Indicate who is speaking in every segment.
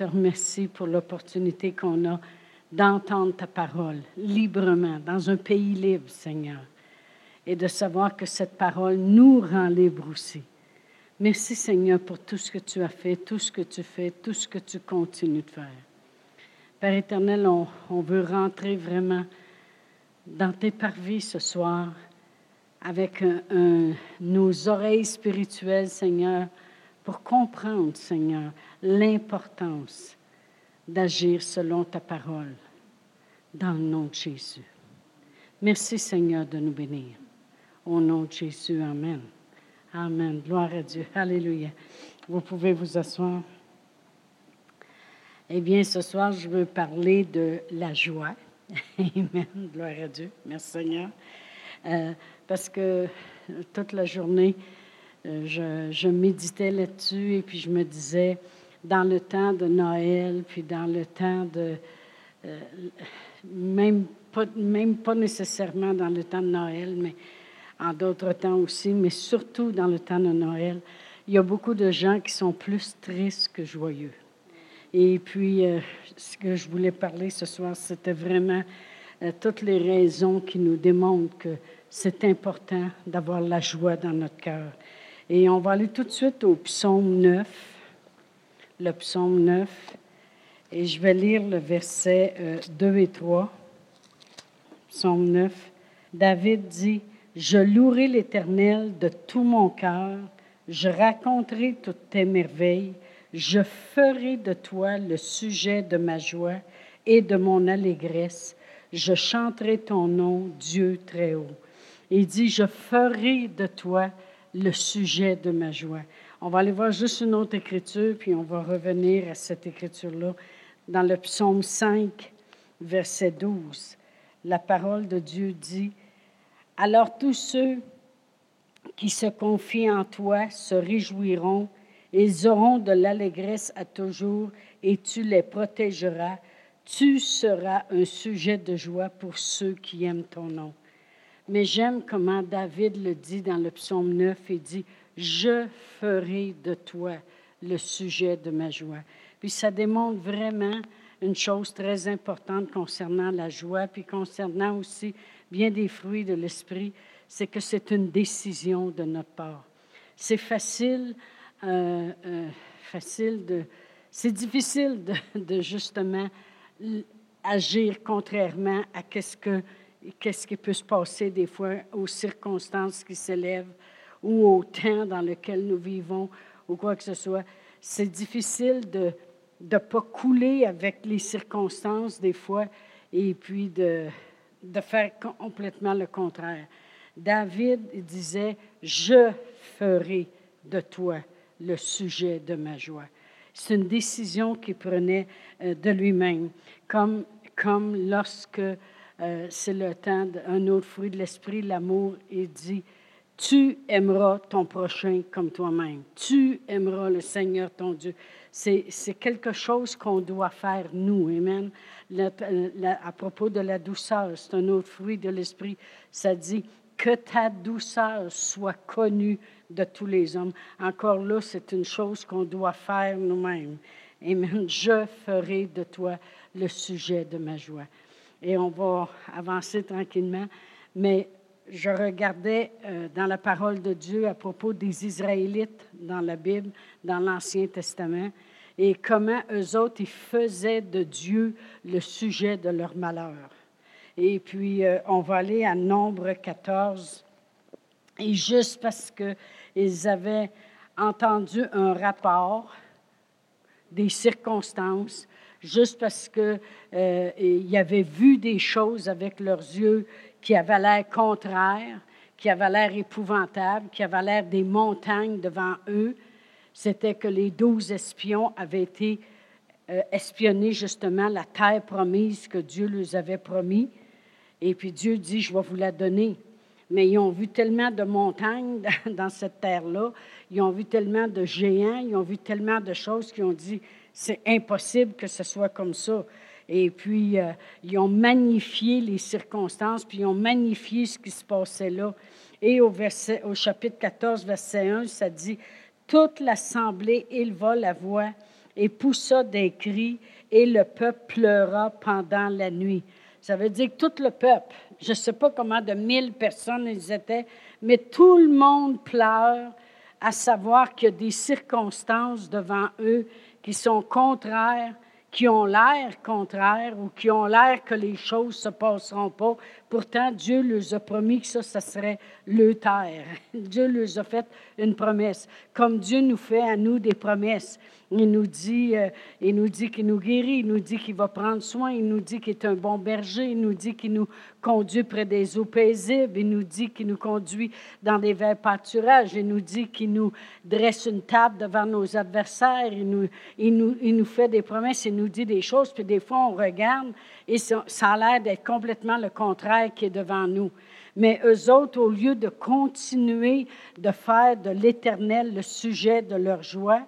Speaker 1: Te remercie pour l'opportunité qu'on a d'entendre ta parole librement, dans un pays libre, Seigneur, et de savoir que cette parole nous rend libres aussi. Merci, Seigneur, pour tout ce que tu as fait, tout ce que tu fais, tout ce que tu continues de faire. Père éternel, on, veut rentrer vraiment dans tes parvis ce soir avec nos oreilles spirituelles, Seigneur, pour comprendre, Seigneur, l'importance d'agir selon ta parole, dans le nom de Jésus. Merci, Seigneur, de nous bénir. Au nom de Jésus, Amen. Amen. Gloire à Dieu. Alléluia. Vous pouvez vous asseoir. Eh bien, ce soir, je veux parler de la joie. Amen. Gloire à Dieu. Merci, Seigneur. Euh, parce que toute la journée, je, je, méditais là-dessus et puis je me disais, dans le temps de Noël, puis dans le temps de... Euh, même, pas, nécessairement dans le temps de Noël, mais en d'autres temps aussi, mais surtout dans le temps de Noël, il y a beaucoup de gens qui sont plus tristes que joyeux. Et puis, euh, ce que je voulais parler ce soir, c'était vraiment euh, toutes les raisons qui nous démontrent que c'est important d'avoir la joie dans notre cœur. Et on va aller tout de suite au psaume 9, le psaume 9, et je vais lire le verset 2 euh, et 3. Psaume 9. David dit, Je louerai l'Éternel de tout mon cœur, je raconterai toutes tes merveilles je ferai de toi le sujet de ma joie et de mon allégresse. Je chanterai ton nom, Dieu très haut. Il dit, je ferai de toi le sujet de ma joie. On va aller voir juste une autre écriture, puis on va revenir à cette écriture-là dans le psaume 5, verset 12. La parole de Dieu dit, Alors tous ceux qui se confient en toi se réjouiront ils auront de l'allégresse à toujours et tu les protégeras. Tu seras un sujet de joie pour ceux qui aiment ton nom. Mais j'aime comment David le dit dans le psaume 9. Il dit, je ferai de toi le sujet de ma joie. Puis ça démontre vraiment une chose très importante concernant la joie, puis concernant aussi bien des fruits de l'esprit, c'est que c'est une décision de notre part. C'est facile euh, euh, facile de. C'est difficile de, justement agir contrairement à qu'est-ce que qu'est-ce qui peut se passer des fois aux circonstances qui s'élèvent ou au temps dans lequel nous vivons ou quoi que ce soit. C'est difficile de ne pas couler avec les circonstances des fois et puis de, de faire complètement le contraire. David disait, je ferai de toi le sujet de ma joie. C'est une décision qu'il prenait euh, de lui-même, comme, comme lorsque euh, c'est le temps d'un autre fruit de l'esprit, l'amour, il dit, tu aimeras ton prochain comme toi-même. Tu aimeras le Seigneur ton Dieu. C'est, quelque chose qu'on doit faire, nous. Amen. à propos de la douceur, c'est un autre fruit de l'esprit. Ça dit que ta douceur soit connue de tous les hommes. Encore là, c'est une chose qu'on doit faire nous-mêmes. Amen. Je ferai de toi le sujet de ma joie. Et on va avancer tranquillement, mais je regardais euh, dans la parole de Dieu à propos des Israélites dans la Bible, dans l'Ancien Testament, et comment eux autres, ils faisaient de Dieu le sujet de leur malheur. Et puis, euh, on va aller à Nombre 14. Et juste parce que ils avaient entendu un rapport des circonstances, juste parce qu'ils euh, avaient vu des choses avec leurs yeux qui avaient l'air contraires, qui avaient l'air épouvantables, qui avaient l'air des montagnes devant eux. C'était que les douze espions avaient été euh, espionnés justement la terre promise que Dieu leur avait promis. Et puis Dieu dit, je vais vous la donner mais ils ont vu tellement de montagnes dans cette terre-là, ils ont vu tellement de géants, ils ont vu tellement de choses qu'ils ont dit, c'est impossible que ce soit comme ça. Et puis, euh, ils ont magnifié les circonstances, puis ils ont magnifié ce qui se passait là. Et au, verset, au chapitre 14, verset 1, ça dit, toute l'assemblée éleva la voix et poussa des cris, et le peuple pleura pendant la nuit. Ça veut dire que tout le peuple, je ne sais pas comment de mille personnes ils étaient, mais tout le monde pleure à savoir qu'il y a des circonstances devant eux qui sont contraires qui ont l'air contraires ou qui ont l'air que les choses ne se passeront pas. Pourtant, Dieu leur a promis que ça, ça serait le terre. Dieu leur a fait une promesse. Comme Dieu nous fait à nous des promesses. Il nous dit, euh, nous qu'il nous guérit, il nous dit qu'il va prendre soin, il nous dit qu'il est un bon berger, il nous dit qu'il nous conduit près des eaux paisibles, il nous dit qu'il nous conduit dans des verts pâturages, il nous dit qu'il nous dresse une table devant nos adversaires, il nous, il nous, il nous fait des promesses, il nous dit des choses, puis des fois on regarde et ça, a l'air d'être complètement le contraire qui est devant nous. Mais eux autres, au lieu de continuer de faire de l'Éternel le sujet de leur joie,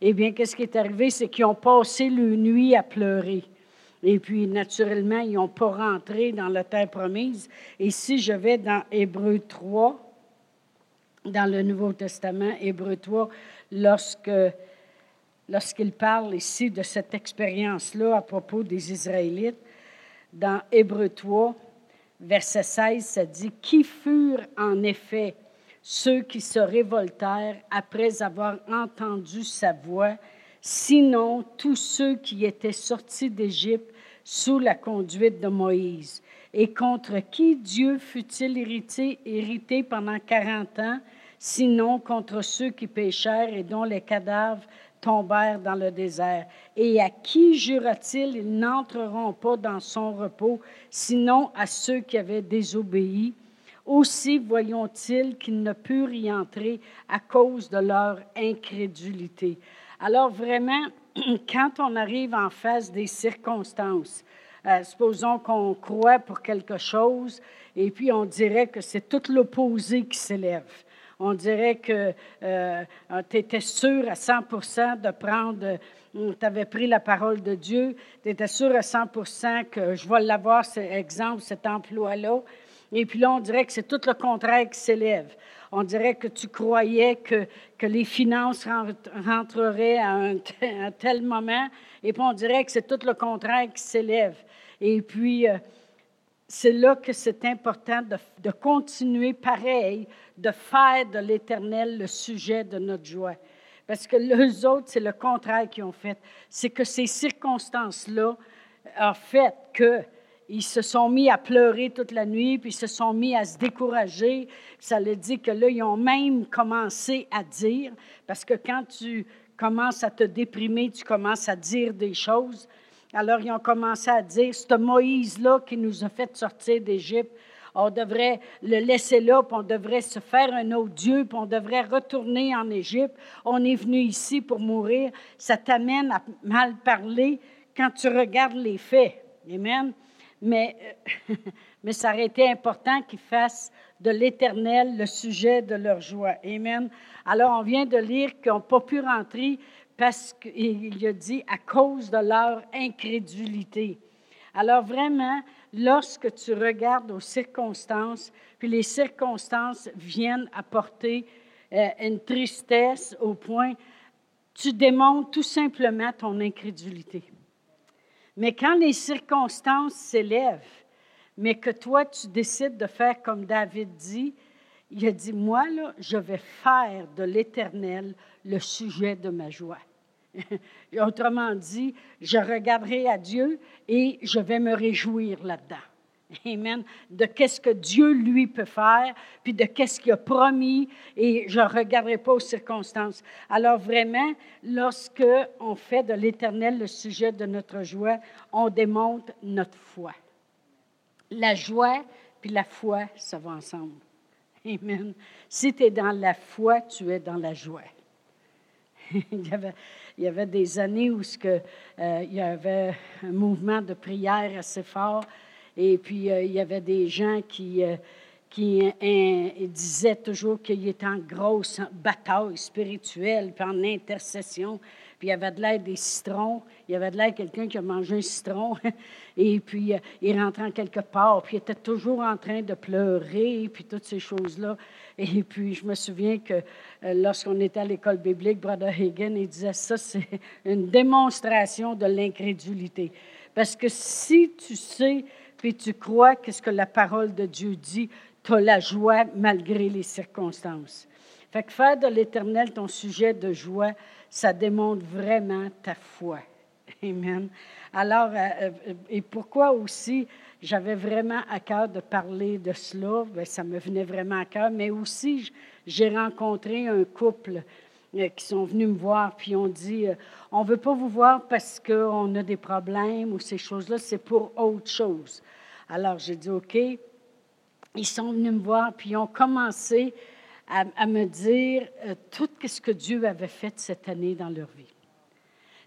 Speaker 1: eh bien, qu'est-ce qui est arrivé? C'est qu'ils ont passé le nuit à pleurer. Et puis, naturellement, ils n'ont pas rentré dans la terre promise. Et si je vais dans Hébreu 3, dans le Nouveau Testament, Hébreu 3, lorsque, lorsqu'il parle ici de cette expérience-là à propos des Israélites, dans Hébreu 3, verset 16, ça dit, Qui furent en effet ceux qui se révoltèrent après avoir entendu sa voix, sinon tous ceux qui étaient sortis d'Égypte sous la conduite de Moïse, et contre qui Dieu fut-il irrité, irrité pendant quarante ans, sinon contre ceux qui péchèrent et dont les cadavres tombèrent dans le désert. Et à qui jura-t-il, ils n'entreront pas dans son repos, sinon à ceux qui avaient désobéi? Aussi voyons-ils qu'ils ne purent y entrer à cause de leur incrédulité. Alors vraiment, quand on arrive en face des circonstances, euh, supposons qu'on croit pour quelque chose et puis on dirait que c'est tout l'opposé qui s'élève. On dirait que euh, tu étais sûr à 100% de prendre, euh, tu avais pris la parole de Dieu, tu étais sûr à 100% que je vais l'avoir, cet exemple, cet emploi-là. Et puis là, on dirait que c'est tout le contraire qui s'élève. On dirait que tu croyais que, que les finances rentreraient à un, tel moment, et puis on dirait que c'est tout le contraire qui s'élève. Et puis, euh, c'est là que c'est important de, continuer pareil, de faire de l'Éternel le sujet de notre joie. Parce que les autres, c'est le contraire qu'ils ont fait. C'est que ces circonstances-là ont fait que ils se sont mis à pleurer toute la nuit, puis ils se sont mis à se décourager. Ça le dit que là, ils ont même commencé à dire, parce que quand tu commences à te déprimer, tu commences à dire des choses. Alors, ils ont commencé à dire, ce Moïse-là qui nous a fait sortir d'Égypte, on devrait le laisser là, puis on devrait se faire un autre Dieu, puis on devrait retourner en Égypte. On est venu ici pour mourir. Ça t'amène à mal parler quand tu regardes les faits. Amen mais, euh, mais ça aurait été important qu'ils fassent de l'Éternel le sujet de leur joie. Amen. Alors, on vient de lire qu'ils n'ont pas pu rentrer parce qu'il a dit à cause de leur incrédulité. Alors, vraiment, lorsque tu regardes aux circonstances, puis les circonstances viennent apporter euh, une tristesse au point, tu démontres tout simplement ton incrédulité. Mais quand les circonstances s'élèvent, mais que toi, tu décides de faire comme David dit, il a dit, moi, là, je vais faire de l'Éternel le sujet de ma joie. Autrement dit, je regarderai à Dieu et je vais me réjouir là-dedans. Amen. De qu'est-ce que Dieu, lui, peut faire, puis de qu'est-ce qu'il a promis, et je ne regarderai pas aux circonstances. Alors vraiment, lorsque on fait de l'Éternel le sujet de notre joie, on démontre notre foi. La joie puis la foi, ça va ensemble. Amen. Si tu es dans la foi, tu es dans la joie. il, y avait, des années où euh, il y avait un mouvement de prière assez fort et puis, euh, il y avait des gens qui, euh, disaient toujours qu'il était en grosse bataille spirituelle, puis en intercession. puis il y avait de l'air des citrons, il y avait de l'air quelqu'un qui a mangé un citron, et puis il rentrait en quelque part, puis il était toujours en train de pleurer, puis toutes ces choses-là. Et puis je me souviens que euh, lorsqu'on était à l'école biblique, Brother Hagen, il disait ça, c'est une démonstration de l'incrédulité. Parce que si tu sais, puis tu crois qu'est-ce que la parole de Dieu dit, tu as la joie malgré les circonstances. Fait que faire de l'Éternel ton sujet de joie, ça démontre vraiment ta foi. Amen. Alors, euh, euh, et pourquoi aussi j'avais vraiment à cœur de parler de cela, Bien, ça me venait vraiment à cœur, mais aussi j'ai rencontré un couple euh, qui sont venus me voir, puis ont dit, on ne veut pas vous voir parce qu'on a des problèmes ou ces choses-là, c'est pour autre chose. Alors, j'ai dit, OK. Ils sont venus me voir, puis ont commencé à, me dire euh, tout ce que Dieu avait fait cette année dans leur vie.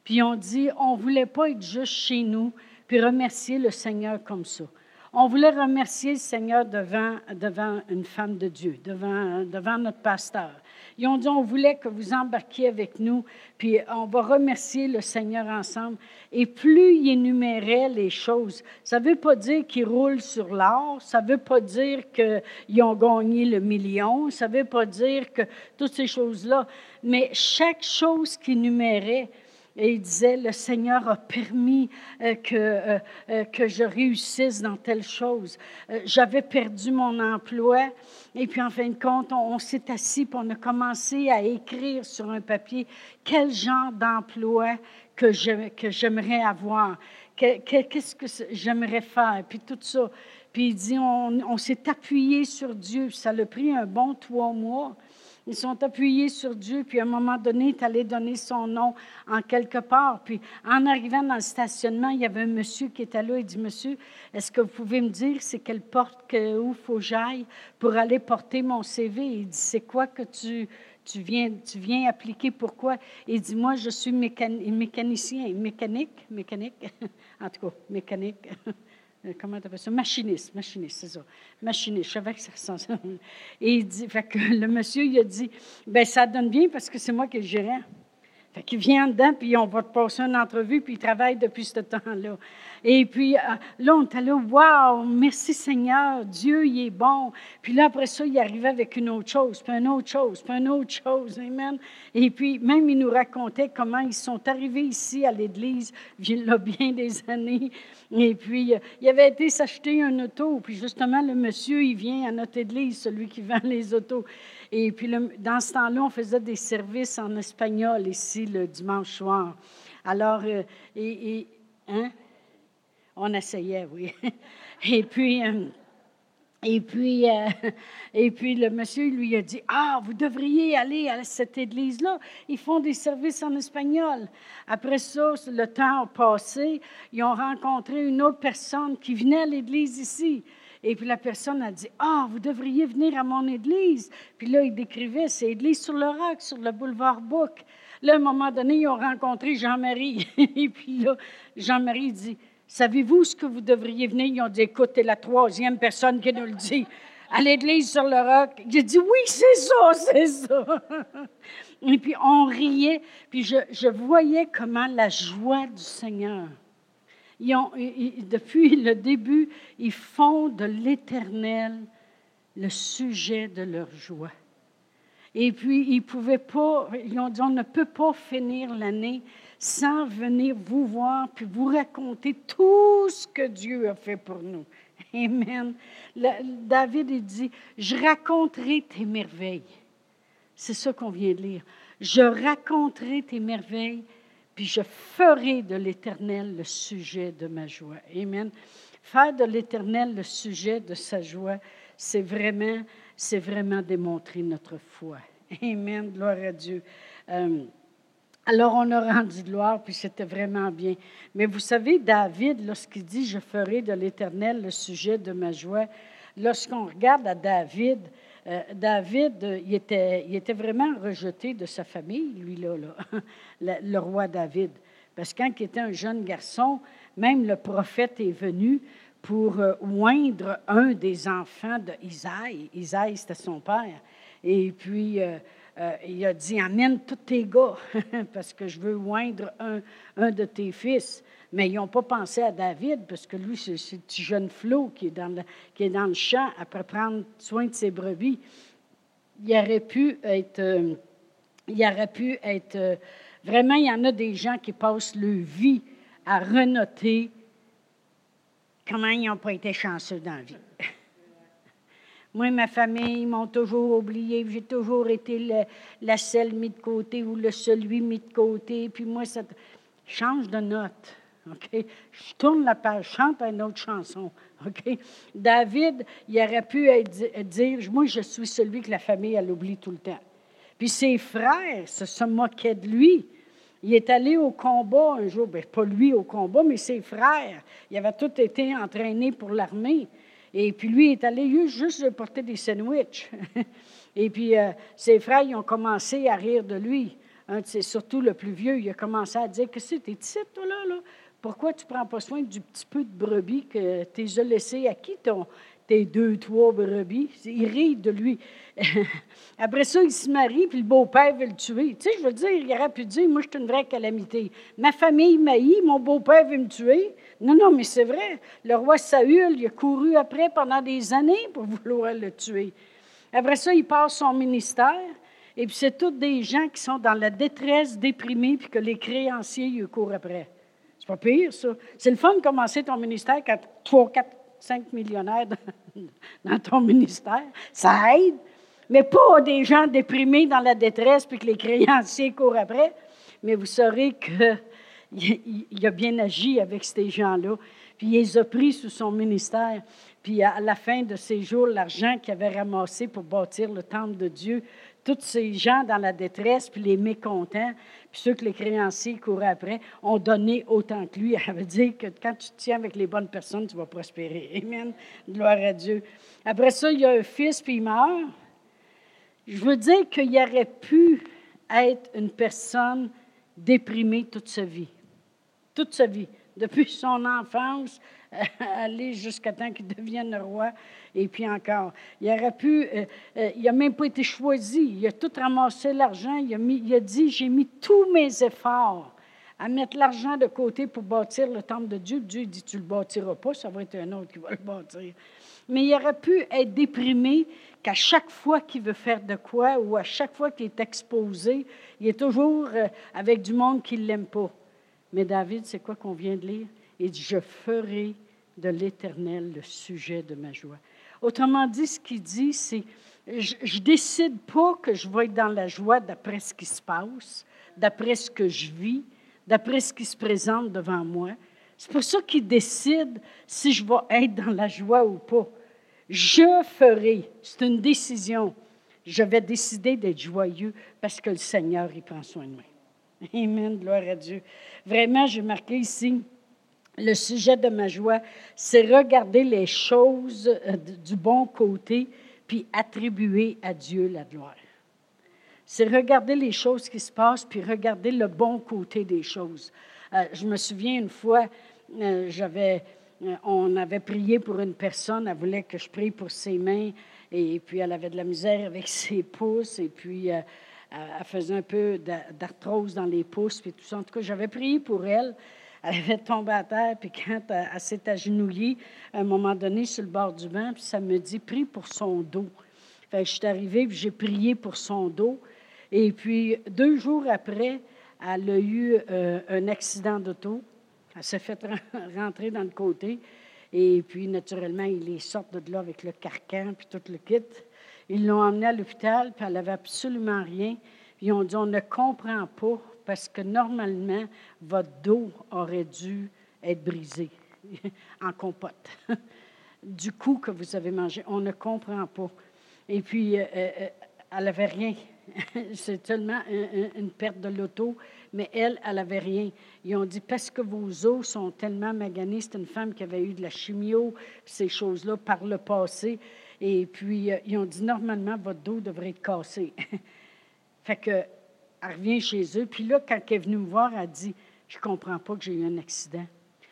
Speaker 1: Puis ils ont dit, on ne voulait pas être juste chez nous, puis remercier le Seigneur comme ça. On voulait remercier le Seigneur devant, devant une femme de Dieu, devant, devant notre pasteur. Ils ont dit, on voulait que vous embarquiez avec nous, puis on va remercier le Seigneur ensemble. Et plus ils énuméraient les choses, ça ne veut pas dire qu'ils roulent sur l'or, ça ne veut pas dire qu'ils ont gagné le million, ça ne veut pas dire que toutes ces choses-là, mais chaque chose qu'ils énuméraient, et il disait, le Seigneur a permis euh, que, euh, euh, que je réussisse dans telle chose. J'avais perdu mon emploi. Et puis, en fin de compte, on, s'est assis, puis on a commencé à écrire sur un papier quel genre d'emploi que, j'aimerais avoir, qu'est-ce que j'aimerais faire, puis tout ça. Puis il dit, on, on s'est appuyé sur Dieu. Ça a pris un bon trois mois. Ils sont appuyés sur Dieu, puis à un moment donné, il est allé donner son nom en quelque part. Puis en arrivant dans le stationnement, il y avait un monsieur qui était là. Il dit Monsieur, est-ce que vous pouvez me dire c'est quelle porte que, où faut j'aille pour aller porter mon CV Il dit C'est quoi que tu, tu, viens, tu viens appliquer? Pourquoi? Il dit Moi, je suis mécanicien, mécanique, mécanique, en tout cas, mécanique. Euh, comment tu appelles ça? Machiniste, machiniste, c'est ça. Machiniste, je savais que ça ressemble. Et il dit, fait que le monsieur, il a dit, ben ça donne bien parce que c'est moi qui le gérant. Fait qu'il vient dedans, puis on va te passer une entrevue, puis il travaille depuis ce temps-là. Et puis euh, là, on était là, waouh, merci Seigneur, Dieu, il est bon. Puis là, après ça, il arrivait avec une autre chose, puis une autre chose, puis une autre chose, amen. Et puis même, il nous racontait comment ils sont arrivés ici à l'Église, il y a bien des années. Et puis, euh, il avait été s'acheter un auto, puis justement, le monsieur, il vient à notre Église, celui qui vend les autos. Et puis, dans ce temps-là, on faisait des services en espagnol ici le dimanche soir. Alors, euh, hein? on essayait, oui. Et puis, euh, et puis, euh, et puis le monsieur lui a dit, ah, vous devriez aller à cette église-là. Ils font des services en espagnol. Après ça, le temps a passé. Ils ont rencontré une autre personne qui venait à l'église ici. Et puis la personne a dit, ah, vous devriez venir à mon église. Puis là, il décrivait, c'est l'église sur le roc, sur le boulevard Bouc. Là, à un moment donné, ils ont rencontré Jean-Marie. Et puis là, Jean-Marie dit, savez-vous ce que vous devriez venir? Ils ont dit, écoute, la troisième personne qui nous le dit. À l'église sur le roc. J'ai dit, oui, c'est ça, c'est ça. Et puis on riait, puis je voyais comment la joie du Seigneur depuis le début, ils font de l'éternel le sujet de leur joie. Et puis, ils pouvaient pas, ils ont dit, on ne peut pas finir l'année sans venir vous voir puis vous raconter tout ce que Dieu a fait pour nous. Amen. David, il dit, je raconterai tes merveilles. C'est ça qu'on vient de lire. Je raconterai tes merveilles puis je ferai de l'Éternel le sujet de ma joie. Amen. Faire de l'Éternel le sujet de sa joie, c'est vraiment, c'est vraiment démontrer notre foi. Amen. Gloire à Dieu. Euh, alors, on a rendu gloire, puis c'était vraiment bien. Mais vous savez, David, lorsqu'il dit Je ferai de l'Éternel le sujet de ma joie, lorsqu'on regarde à David, euh, David, euh, il était, il était vraiment rejeté de sa famille, lui-là, là, le, roi David. Parce que quand il était un jeune garçon, même le prophète est venu pour euh, oindre un des enfants d'Isaïe. Isaïe, c'était son père. Et puis, il a dit Amène tous tes gars, parce que je veux oindre un, un de tes fils. Mais ils n'ont pas pensé à David, parce que lui, c'est ce petit jeune flot qui est, dans le, qui est dans le champ après prendre soin de ses brebis. Il aurait pu être. Euh, il aurait pu être. Euh, vraiment, il y en a des gens qui passent leur vie à renoter comment ils n'ont pas été chanceux dans la vie. Moi, ma famille, ils m'ont toujours oublié. J'ai toujours été la selle mise de côté ou le celui mis de côté. Puis moi, ça change de note. OK? Je tourne la page, chante une autre chanson. OK? David, il aurait pu dire Moi, je suis celui que la famille, elle oublie tout le temps. Puis ses frères se, se moquaient de lui. Il est allé au combat un jour, bien, pas lui au combat, mais ses frères. Ils avaient tous été entraînés pour l'armée. Et puis lui est allé juste porter des sandwichs. Et puis euh, ses frères, ils ont commencé à rire de lui. C'est surtout le plus vieux, il a commencé à dire que c'était titre, toi, là, là? Pourquoi tu ne prends pas soin du petit peu de brebis que tu as laissé? À qui ton, tes deux, trois brebis? Il rit de lui. Après ça, il se marie, puis le beau-père veut le tuer. Tu sais, je veux dire, il aurait pu dire, moi, je suis une vraie calamité. Ma famille m'haït, mon beau-père veut me tuer. Non, non, mais c'est vrai. Le roi Saül, il a couru après pendant des années pour vouloir le tuer. Après ça, il passe son ministère. Et puis, c'est tous des gens qui sont dans la détresse, déprimés, puis que les créanciers, ils courent après. C'est le fun de commencer ton ministère quand 3, 4, 5 millionnaires dans ton ministère. Ça aide. Mais pas des gens déprimés dans la détresse puis que les créanciers courent après. Mais vous saurez qu'il a bien agi avec ces gens-là. Puis il les a pris sous son ministère. Puis à la fin de ces jours, l'argent qu'il avait ramassé pour bâtir le temple de Dieu, tous ces gens dans la détresse, puis les mécontents, puis ceux que les créanciers couraient après, ont donné autant que lui. Ça veut dire que quand tu te tiens avec les bonnes personnes, tu vas prospérer. Amen. Gloire à Dieu. Après ça, il y a un fils, puis il meurt. Je veux dire qu'il aurait pu être une personne déprimée toute sa vie. Toute sa vie. Depuis son enfance, aller jusqu'à temps qu'il devienne roi. Et puis encore, il aurait pu, euh, euh, il n'a même pas été choisi. Il a tout ramassé l'argent. Il, a il a dit, j'ai mis tous mes efforts à mettre l'argent de côté pour bâtir le temple de Dieu. Dieu dit, tu ne le bâtiras pas, ça va être un autre qui va le bâtir. Mais il aurait pu être déprimé qu'à chaque fois qu'il veut faire de quoi ou à chaque fois qu'il est exposé, il est toujours euh, avec du monde qui ne l'aime pas. Mais David, c'est quoi qu'on vient de lire? Il dit, je ferai de l'Éternel le sujet de ma joie. Autrement dit, ce qu'il dit, c'est, je ne décide pas que je vais être dans la joie d'après ce qui se passe, d'après ce que je vis, d'après ce qui se présente devant moi. C'est pour ça qu'il décide si je vais être dans la joie ou pas. Je ferai, c'est une décision. Je vais décider d'être joyeux parce que le Seigneur, il prend soin de moi. Amen, gloire à Dieu. Vraiment, j'ai marqué ici, le sujet de ma joie, c'est regarder les choses euh, du bon côté, puis attribuer à Dieu la gloire. C'est regarder les choses qui se passent, puis regarder le bon côté des choses. Euh, je me souviens une fois, euh, on avait prié pour une personne, elle voulait que je prie pour ses mains, et puis elle avait de la misère avec ses pouces, et puis elle faisait un peu d'arthrose dans les pouces, puis tout ça. En tout cas, j'avais prié pour elle. Elle avait tombé à terre, puis quand elle, s'est agenouillée, à un moment donné, sur le bord du banc, puis ça me dit, prie pour son dos. Fait je suis arrivée, j'ai prié pour son dos. Et puis, deux jours après, elle a eu euh, un accident d'auto. Elle s'est fait rentrer dans le côté. Et puis, naturellement, ils les sortent de là avec le carcan, puis tout le kit. Ils l'ont emmenée à l'hôpital, puis elle n'avait absolument rien. Ils ont dit, on ne comprend pas, parce que normalement, votre dos aurait dû être brisé en compote du coup que vous avez mangé. On ne comprend pas. Et puis, euh, euh, elle n'avait rien. C'est seulement une perte de l'auto, mais elle, elle n'avait rien. Ils ont dit, parce que vos os sont tellement maganés, c'est une femme qui avait eu de la chimio, ces choses-là, par le passé. Et puis, euh, ils ont dit, normalement, votre dos devrait être cassé. fait que, elle revient chez eux. Puis là, quand elle est venue me voir, elle dit, je comprends pas que j'ai eu un accident.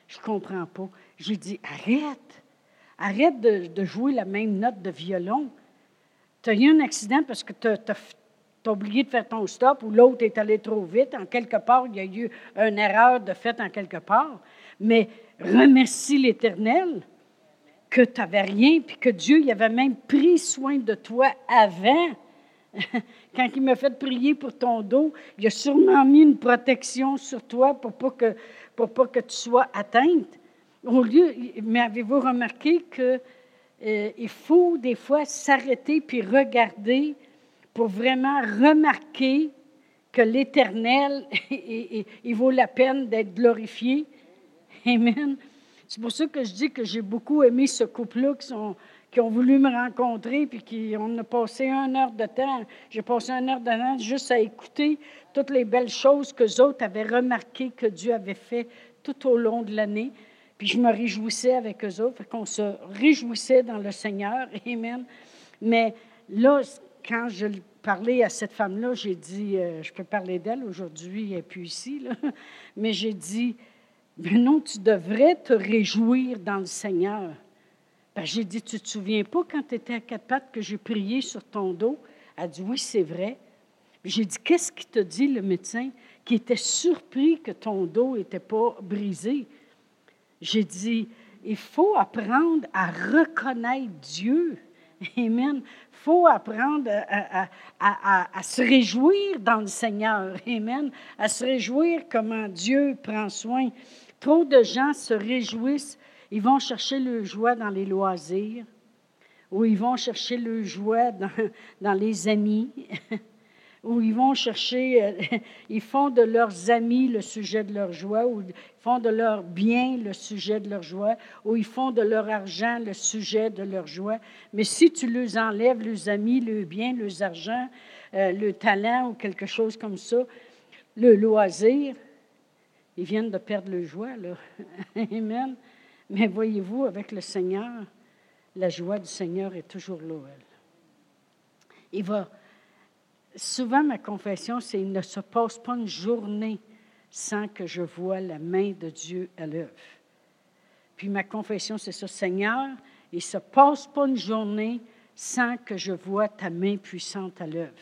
Speaker 1: Je comprends pas. J'ai dit, arrête. Arrête de, jouer la même note de violon. Tu as eu un accident parce que tu tu as oublié de faire ton stop ou l'autre est allé trop vite. En quelque part, il y a eu une erreur de fait en quelque part. Mais remercie l'Éternel que tu n'avais rien, puis que Dieu il avait même pris soin de toi avant. Quand il m'a fait prier pour ton dos, il a sûrement mis une protection sur toi pour pas que, pour pas que tu sois atteinte. Au lieu, mais avez-vous remarqué qu'il euh, faut des fois s'arrêter puis regarder pour vraiment remarquer que l'Éternel, il vaut la peine d'être glorifié? Amen. C'est pour ça que je dis que j'ai beaucoup aimé ce couple-là qui, qui ont voulu me rencontrer, puis qui, on a passé une heure de temps. J'ai passé une heure de temps juste à écouter toutes les belles choses que les autres avaient remarquées que Dieu avait fait tout au long de l'année. Puis je me réjouissais avec eux autres, qu'on se réjouissait dans le Seigneur. Amen. Mais là, quand je parlais à cette femme-là, j'ai dit, euh, je peux parler d'elle aujourd'hui, elle n'est plus ici, mais j'ai dit, mais non, tu devrais te réjouir dans le Seigneur. Ben, j'ai dit, tu te souviens pas quand tu étais à quatre pattes que j'ai prié sur ton dos? Elle a dit, oui, c'est vrai. J'ai dit, qu'est-ce qui te dit le médecin qui était surpris que ton dos n'était pas brisé? J'ai dit, il faut apprendre à reconnaître Dieu. Amen. Il faut apprendre à, à, se réjouir dans le Seigneur. Amen. À se réjouir comment Dieu prend soin. Trop de gens se réjouissent. Ils vont chercher le joie dans les loisirs, ou ils vont chercher le joie dans, les amis, ou ils vont chercher, euh, ils font de leurs amis le sujet de leur joie, ou ils font de leurs biens le sujet de leur joie, ou ils font de leur argent le sujet de leur joie. Mais si tu leur enlèves, leurs amis, le bien, leurs argent, euh, le talent ou quelque chose comme ça, le loisir, ils viennent de perdre le joie, là. Amen. Mais voyez-vous, avec le Seigneur, la joie du Seigneur est toujours là. Il va. Souvent, ma confession, c'est il ne se passe pas une journée sans que je vois la main de Dieu à l'œuvre. Puis ma confession, c'est ça, Seigneur, il ne se passe pas une journée sans que je vois ta main puissante à l'œuvre.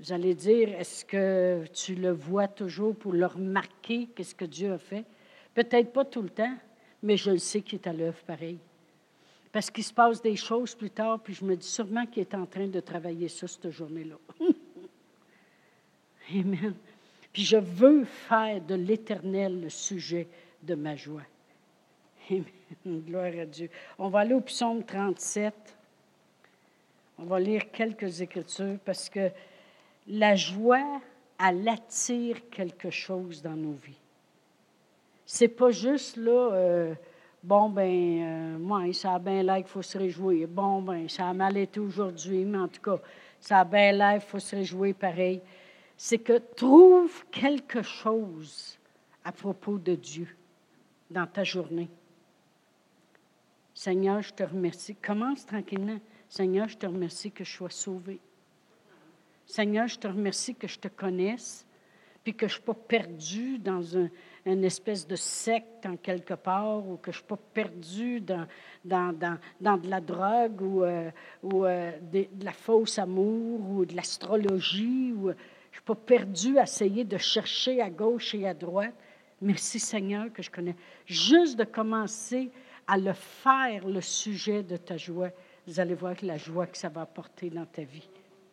Speaker 1: Vous allez dire, est-ce que tu le vois toujours pour le remarquer, qu'est-ce que Dieu a fait? Peut-être pas tout le temps, mais je le sais qu'il est à l'œuvre pareil. Parce qu'il se passe des choses plus tard, puis je me dis sûrement qu'il est en train de travailler ça cette journée-là. Amen. Puis je veux faire de l'Éternel le sujet de ma joie. Amen. Gloire à Dieu. On va aller au psaume 37. On va lire quelques écritures parce que la joie, elle attire quelque chose dans nos vies. C'est pas juste là, euh, bon, ben, euh, moi, ça a bien l'air qu'il faut se réjouir. Bon, ben, ça a mal été aujourd'hui, mais en tout cas, ça a bien l'air qu'il faut se réjouir pareil. C'est que trouve quelque chose à propos de Dieu dans ta journée. Seigneur, je te remercie. Commence tranquillement. Seigneur, je te remercie que je sois sauvé. Seigneur, je te remercie que je te connaisse, puis que je ne suis pas perdu dans un, une espèce de secte en quelque part, ou que je ne suis pas perdu dans, dans, dans, dans, de la drogue ou, euh, ou euh, de, la fausse amour ou de l'astrologie. Ou, je ne suis pas perdu à essayer de chercher à gauche et à droite. Merci Seigneur que je connais. Juste de commencer à le faire le sujet de ta joie, vous allez voir la joie que ça va apporter dans ta vie.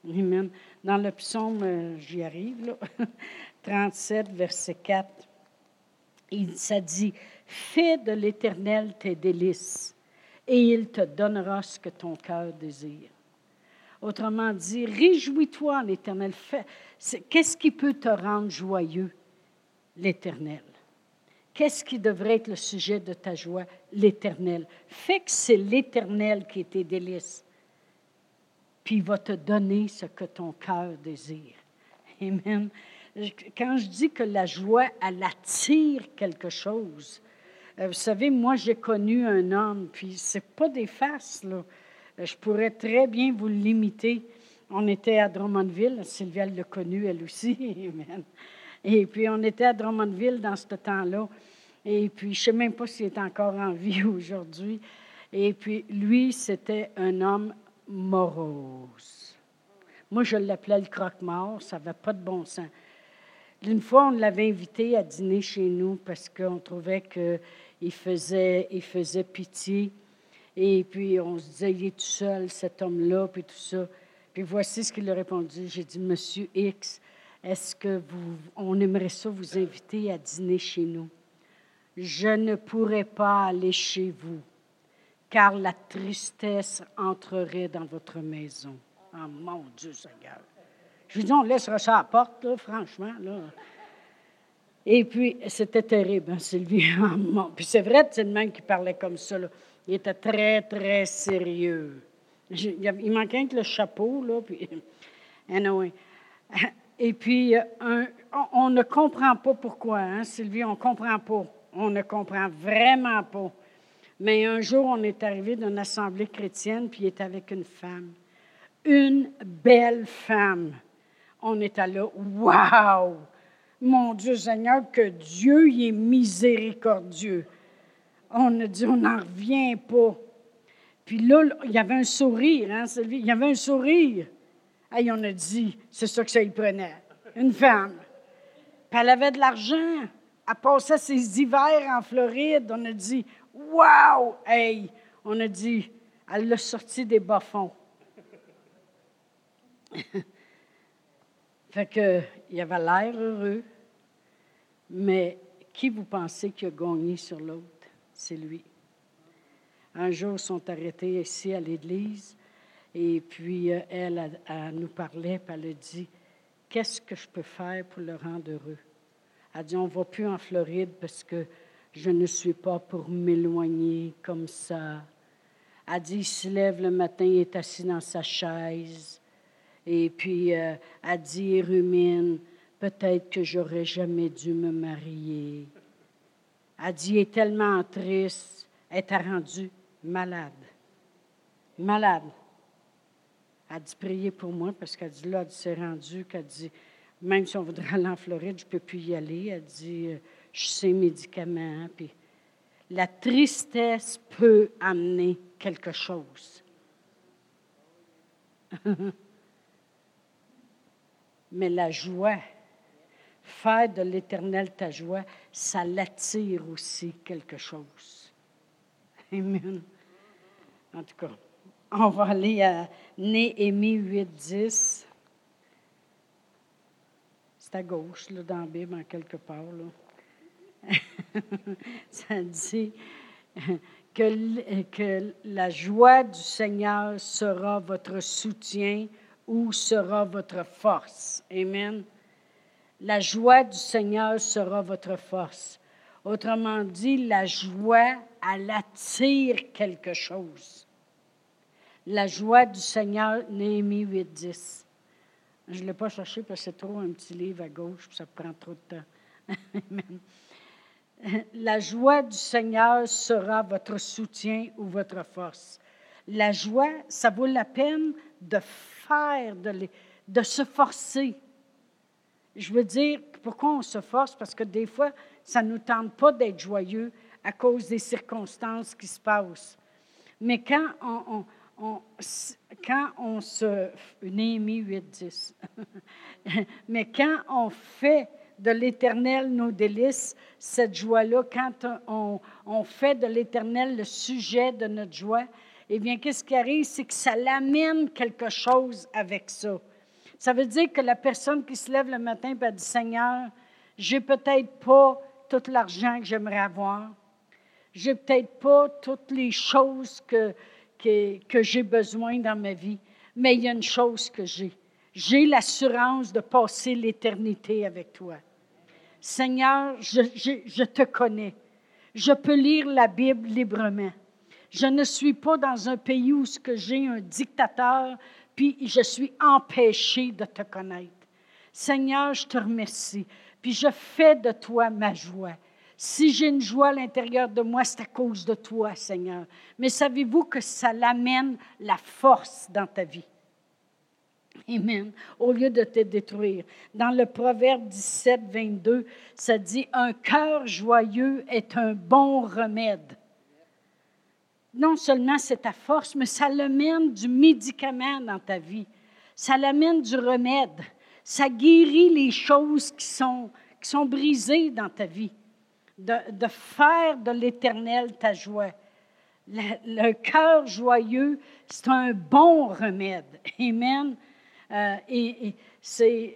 Speaker 1: Amen. Dans le psaume, euh, j'y arrive, là, 37, verset 4, il, ça dit Fais de l'Éternel tes délices, et il te donnera ce que ton cœur désire. Autrement dit, réjouis-toi l'Éternel. Qu'est-ce qui peut te rendre joyeux? L'Éternel. Qu'est-ce qui devrait être le sujet de ta joie? L'Éternel. Fais que c'est l'Éternel qui est tes délices puis il va te donner ce que ton cœur désire. Amen. Quand je dis que la joie, elle attire quelque chose, euh, vous savez, moi, j'ai connu un homme, puis c'est pas des faces, là. Euh, je pourrais très bien vous l'imiter. On était à Drummondville, Sylvia l'a connu, elle aussi. Et puis, on était à Drummondville dans ce temps-là. Et puis, je ne sais même pas s'il est encore en vie aujourd'hui. Et puis, lui, c'était un homme morose. Moi, je l'appelais le croque-mort, ça n'avait pas de bon sens. Une fois, on l'avait invité à dîner chez nous parce qu'on trouvait qu'il faisait, il faisait pitié. Et puis, on se disait, il est tout seul, cet homme-là, puis tout ça. Puis voici ce qu'il a répondu. J'ai dit, Monsieur X, est-ce que vous, on aimerait ça vous inviter à dîner chez nous? Je ne pourrais pas aller chez vous, car la tristesse entrerait dans votre maison. Ah, mon Dieu Seigneur. Je lui dis, on laissera ça à la porte, franchement. Et puis, c'était terrible, hein, Sylvie. Puis c'est vrai, c'est le même qui parlait comme ça. Il était très, très sérieux. il manquait que le chapeau, là. Puis. Et puis, un, on, ne comprend pas pourquoi, hein, Sylvie, on ne comprend pas. On ne comprend vraiment pas. Mais un jour, on est arrivé d'une assemblée chrétienne, puis il était avec une femme. Une belle femme. On était là, waouh! Mon Dieu Seigneur, que Dieu y est miséricordieux. On a dit, on n'en revient pas. Puis là, il y avait un sourire, hein, Sylvie? Il y avait un sourire. Et on a dit, c'est ça que ça y prenait. Une femme. Puis elle avait de l'argent. Elle passait ses hivers en Floride. On a dit, wow! Hey! On a dit, elle l'a sorti des bas-fonds. fait que, il avait l'air heureux, mais qui vous pensez qui a gagné sur l'autre? C'est lui. Un jour, ils sont arrêtés ici à l'église, et puis euh, elle, nous parlait, puis elle a dit Qu'est-ce que je peux faire pour le rendre heureux Elle a dit On ne va plus en Floride parce que je ne suis pas pour m'éloigner comme ça. Elle a dit Il se lève le matin, il est assis dans sa chaise. Et puis, euh, elle a dit rumine Peut-être que j'aurais jamais dû me marier. Elle dit Il est tellement triste. Elle est rendue malade. Malade. Elle dit prier pour moi parce qu'elle dit là, elle s'est rendue, qu'elle dit même si on voudrait aller en Floride, je ne peux plus y aller. Elle dit euh, je sais médicaments. Puis la tristesse peut amener quelque chose. Mais la joie, faire de l'éternel ta joie, ça l'attire aussi quelque chose. Amen. En tout cas, on va aller à Néhémie 8, 10. C'est à gauche, là, dans la Bible, en quelque part. Là. Ça dit que, que la joie du Seigneur sera votre soutien ou sera votre force. Amen. La joie du Seigneur sera votre force. Autrement dit, la joie, elle attire quelque chose. La joie du Seigneur, Néhémie 8, 10. Je ne l'ai pas cherché parce que c'est trop un petit livre à gauche, puis ça prend trop de temps. La joie du Seigneur sera votre soutien ou votre force. La joie, ça vaut la peine de faire, de, se forcer. Je veux dire, pourquoi on se force? Parce que des fois, ça ne nous tente pas d'être joyeux à cause des circonstances qui se passent. Mais quand on, quand on se... Néhémie 8, 10. Mais quand on fait de l'Éternel nos délices, cette joie-là, quand on, fait de l'Éternel le sujet de notre joie, eh bien, qu'est-ce qui arrive? C'est que ça l'amène quelque chose avec ça. Ça veut dire que la personne qui se lève le matin et dit Seigneur, j'ai peut-être pas tout l'argent que j'aimerais avoir. J'ai peut-être pas toutes les choses que, que, j'ai besoin dans ma vie, mais il y a une chose que j'ai. J'ai l'assurance de passer l'éternité avec toi. Seigneur, je, je, te connais. Je peux lire la Bible librement. Je ne suis pas dans un pays où j'ai un dictateur, puis je suis empêché de te connaître. Seigneur, je te remercie, puis je fais de toi ma joie. Si j'ai une joie à l'intérieur de moi, c'est à cause de toi, Seigneur. Mais savez-vous que ça l'amène la force dans ta vie? Amen. Au lieu de te détruire. Dans le Proverbe 17, 22, ça dit Un cœur joyeux est un bon remède. Non seulement c'est ta force, mais ça le mène du médicament dans ta vie. Ça l'amène du remède. Ça guérit les choses qui sont, qui sont brisées dans ta vie. De, faire de l'éternel ta joie. Le, cœur joyeux, c'est un bon remède. Amen. Euh, et, c'est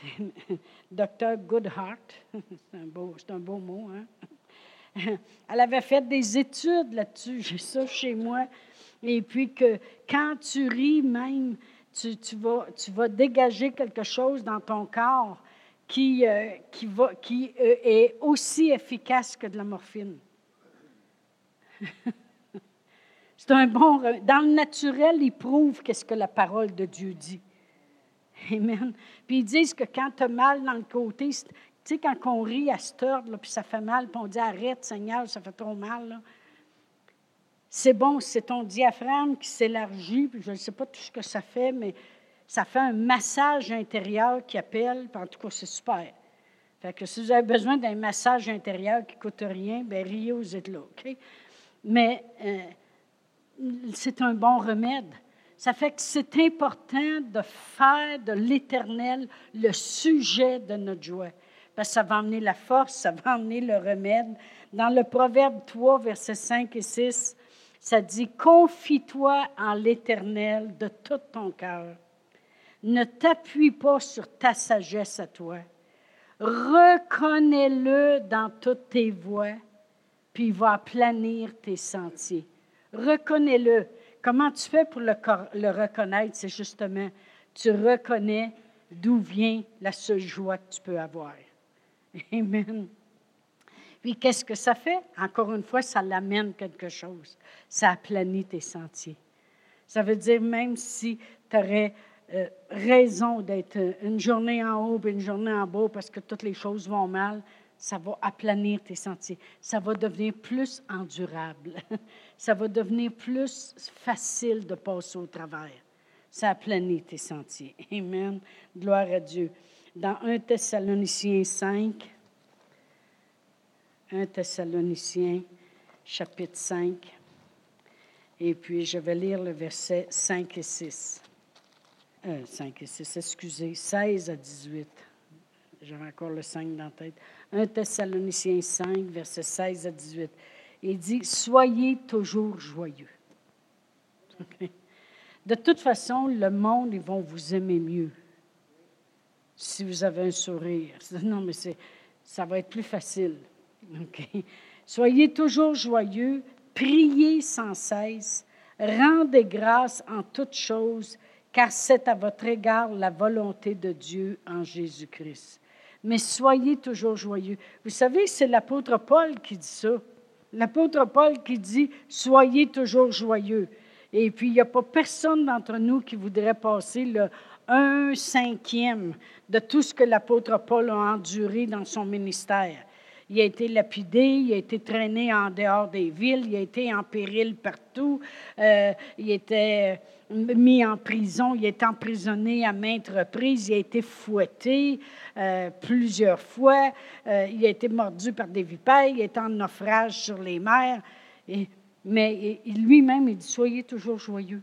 Speaker 1: Dr. Goodhart, c'est un, un beau mot, hein? Elle avait fait des études là-dessus, j'ai ça chez moi. Et puis que quand tu ris même, tu, vas, dégager quelque chose dans ton corps qui, euh, euh, est aussi efficace que de la morphine. C'est un bon. Dans le naturel, il prouve qu'est-ce que la parole de Dieu dit. Amen. Puis ils disent que quand tu as mal dans le côté, tu sais, quand on rit à ce là, puis ça fait mal, puis on dit arrête, Seigneur, ça fait trop mal. C'est bon, c'est ton diaphragme qui s'élargit, puis je ne sais pas tout ce que ça fait, mais ça fait un massage intérieur qui appelle, puis en tout cas, c'est super. Fait que si vous avez besoin d'un massage intérieur qui ne coûte rien, bien, riez, vous êtes là? Mais euh, c'est un bon remède. Ça fait que c'est important de faire de l'Éternel le sujet de notre joie. Ça va amener la force, ça va amener le remède. Dans le Proverbe 3, versets 5 et 6, ça dit Confie-toi en l'Éternel de tout ton cœur. Ne t'appuie pas sur ta sagesse à toi. Reconnais-le dans toutes tes voies, puis il va planir tes sentiers. Reconnais-le. Comment tu fais pour le, reconnaître? C'est justement, tu reconnais d'où vient la seule joie que tu peux avoir. Amen. Puis qu'est-ce que ça fait? Encore une fois, ça l'amène quelque chose. Ça aplanit tes sentiers. Ça veut dire même si tu aurais euh, raison d'être une journée en haut et une journée en bas parce que toutes les choses vont mal, ça va aplanir tes sentiers. Ça va devenir plus endurable. Ça va devenir plus facile de passer au travers. Ça aplanit tes sentiers. Amen. Gloire à Dieu. Dans 1 Thessaloniciens 5, 1 Thessaloniciens chapitre 5, et puis je vais lire le verset 5 et 6. 5 et 6, excusez, 16 à 18. J'avais encore le 5 dans la tête. 1 Thessaloniciens 5, versets 16 à 18. Il dit Soyez toujours joyeux. De toute façon, le monde, ils vont vous aimer mieux si vous avez un sourire. Non, mais ça va être plus facile. Soyez toujours joyeux, priez sans cesse, rendez grâce en toutes choses, car c'est à votre égard la volonté de Dieu en Jésus-Christ mais soyez toujours joyeux. Vous savez, c'est l'apôtre Paul qui dit ça. L'apôtre Paul qui dit, soyez toujours joyeux. Et puis, il n'y a pas personne d'entre nous qui voudrait passer le un cinquième de tout ce que l'apôtre Paul a enduré dans son ministère. Il a été lapidé, il a été traîné en dehors des villes, il a été en péril partout, euh, il était mis en prison, il est emprisonné à maintes reprises, il a été fouetté euh, plusieurs fois, euh, il a été mordu par des vipères, il est en naufrage sur les mers. Mais lui-même, il dit Soyez toujours joyeux.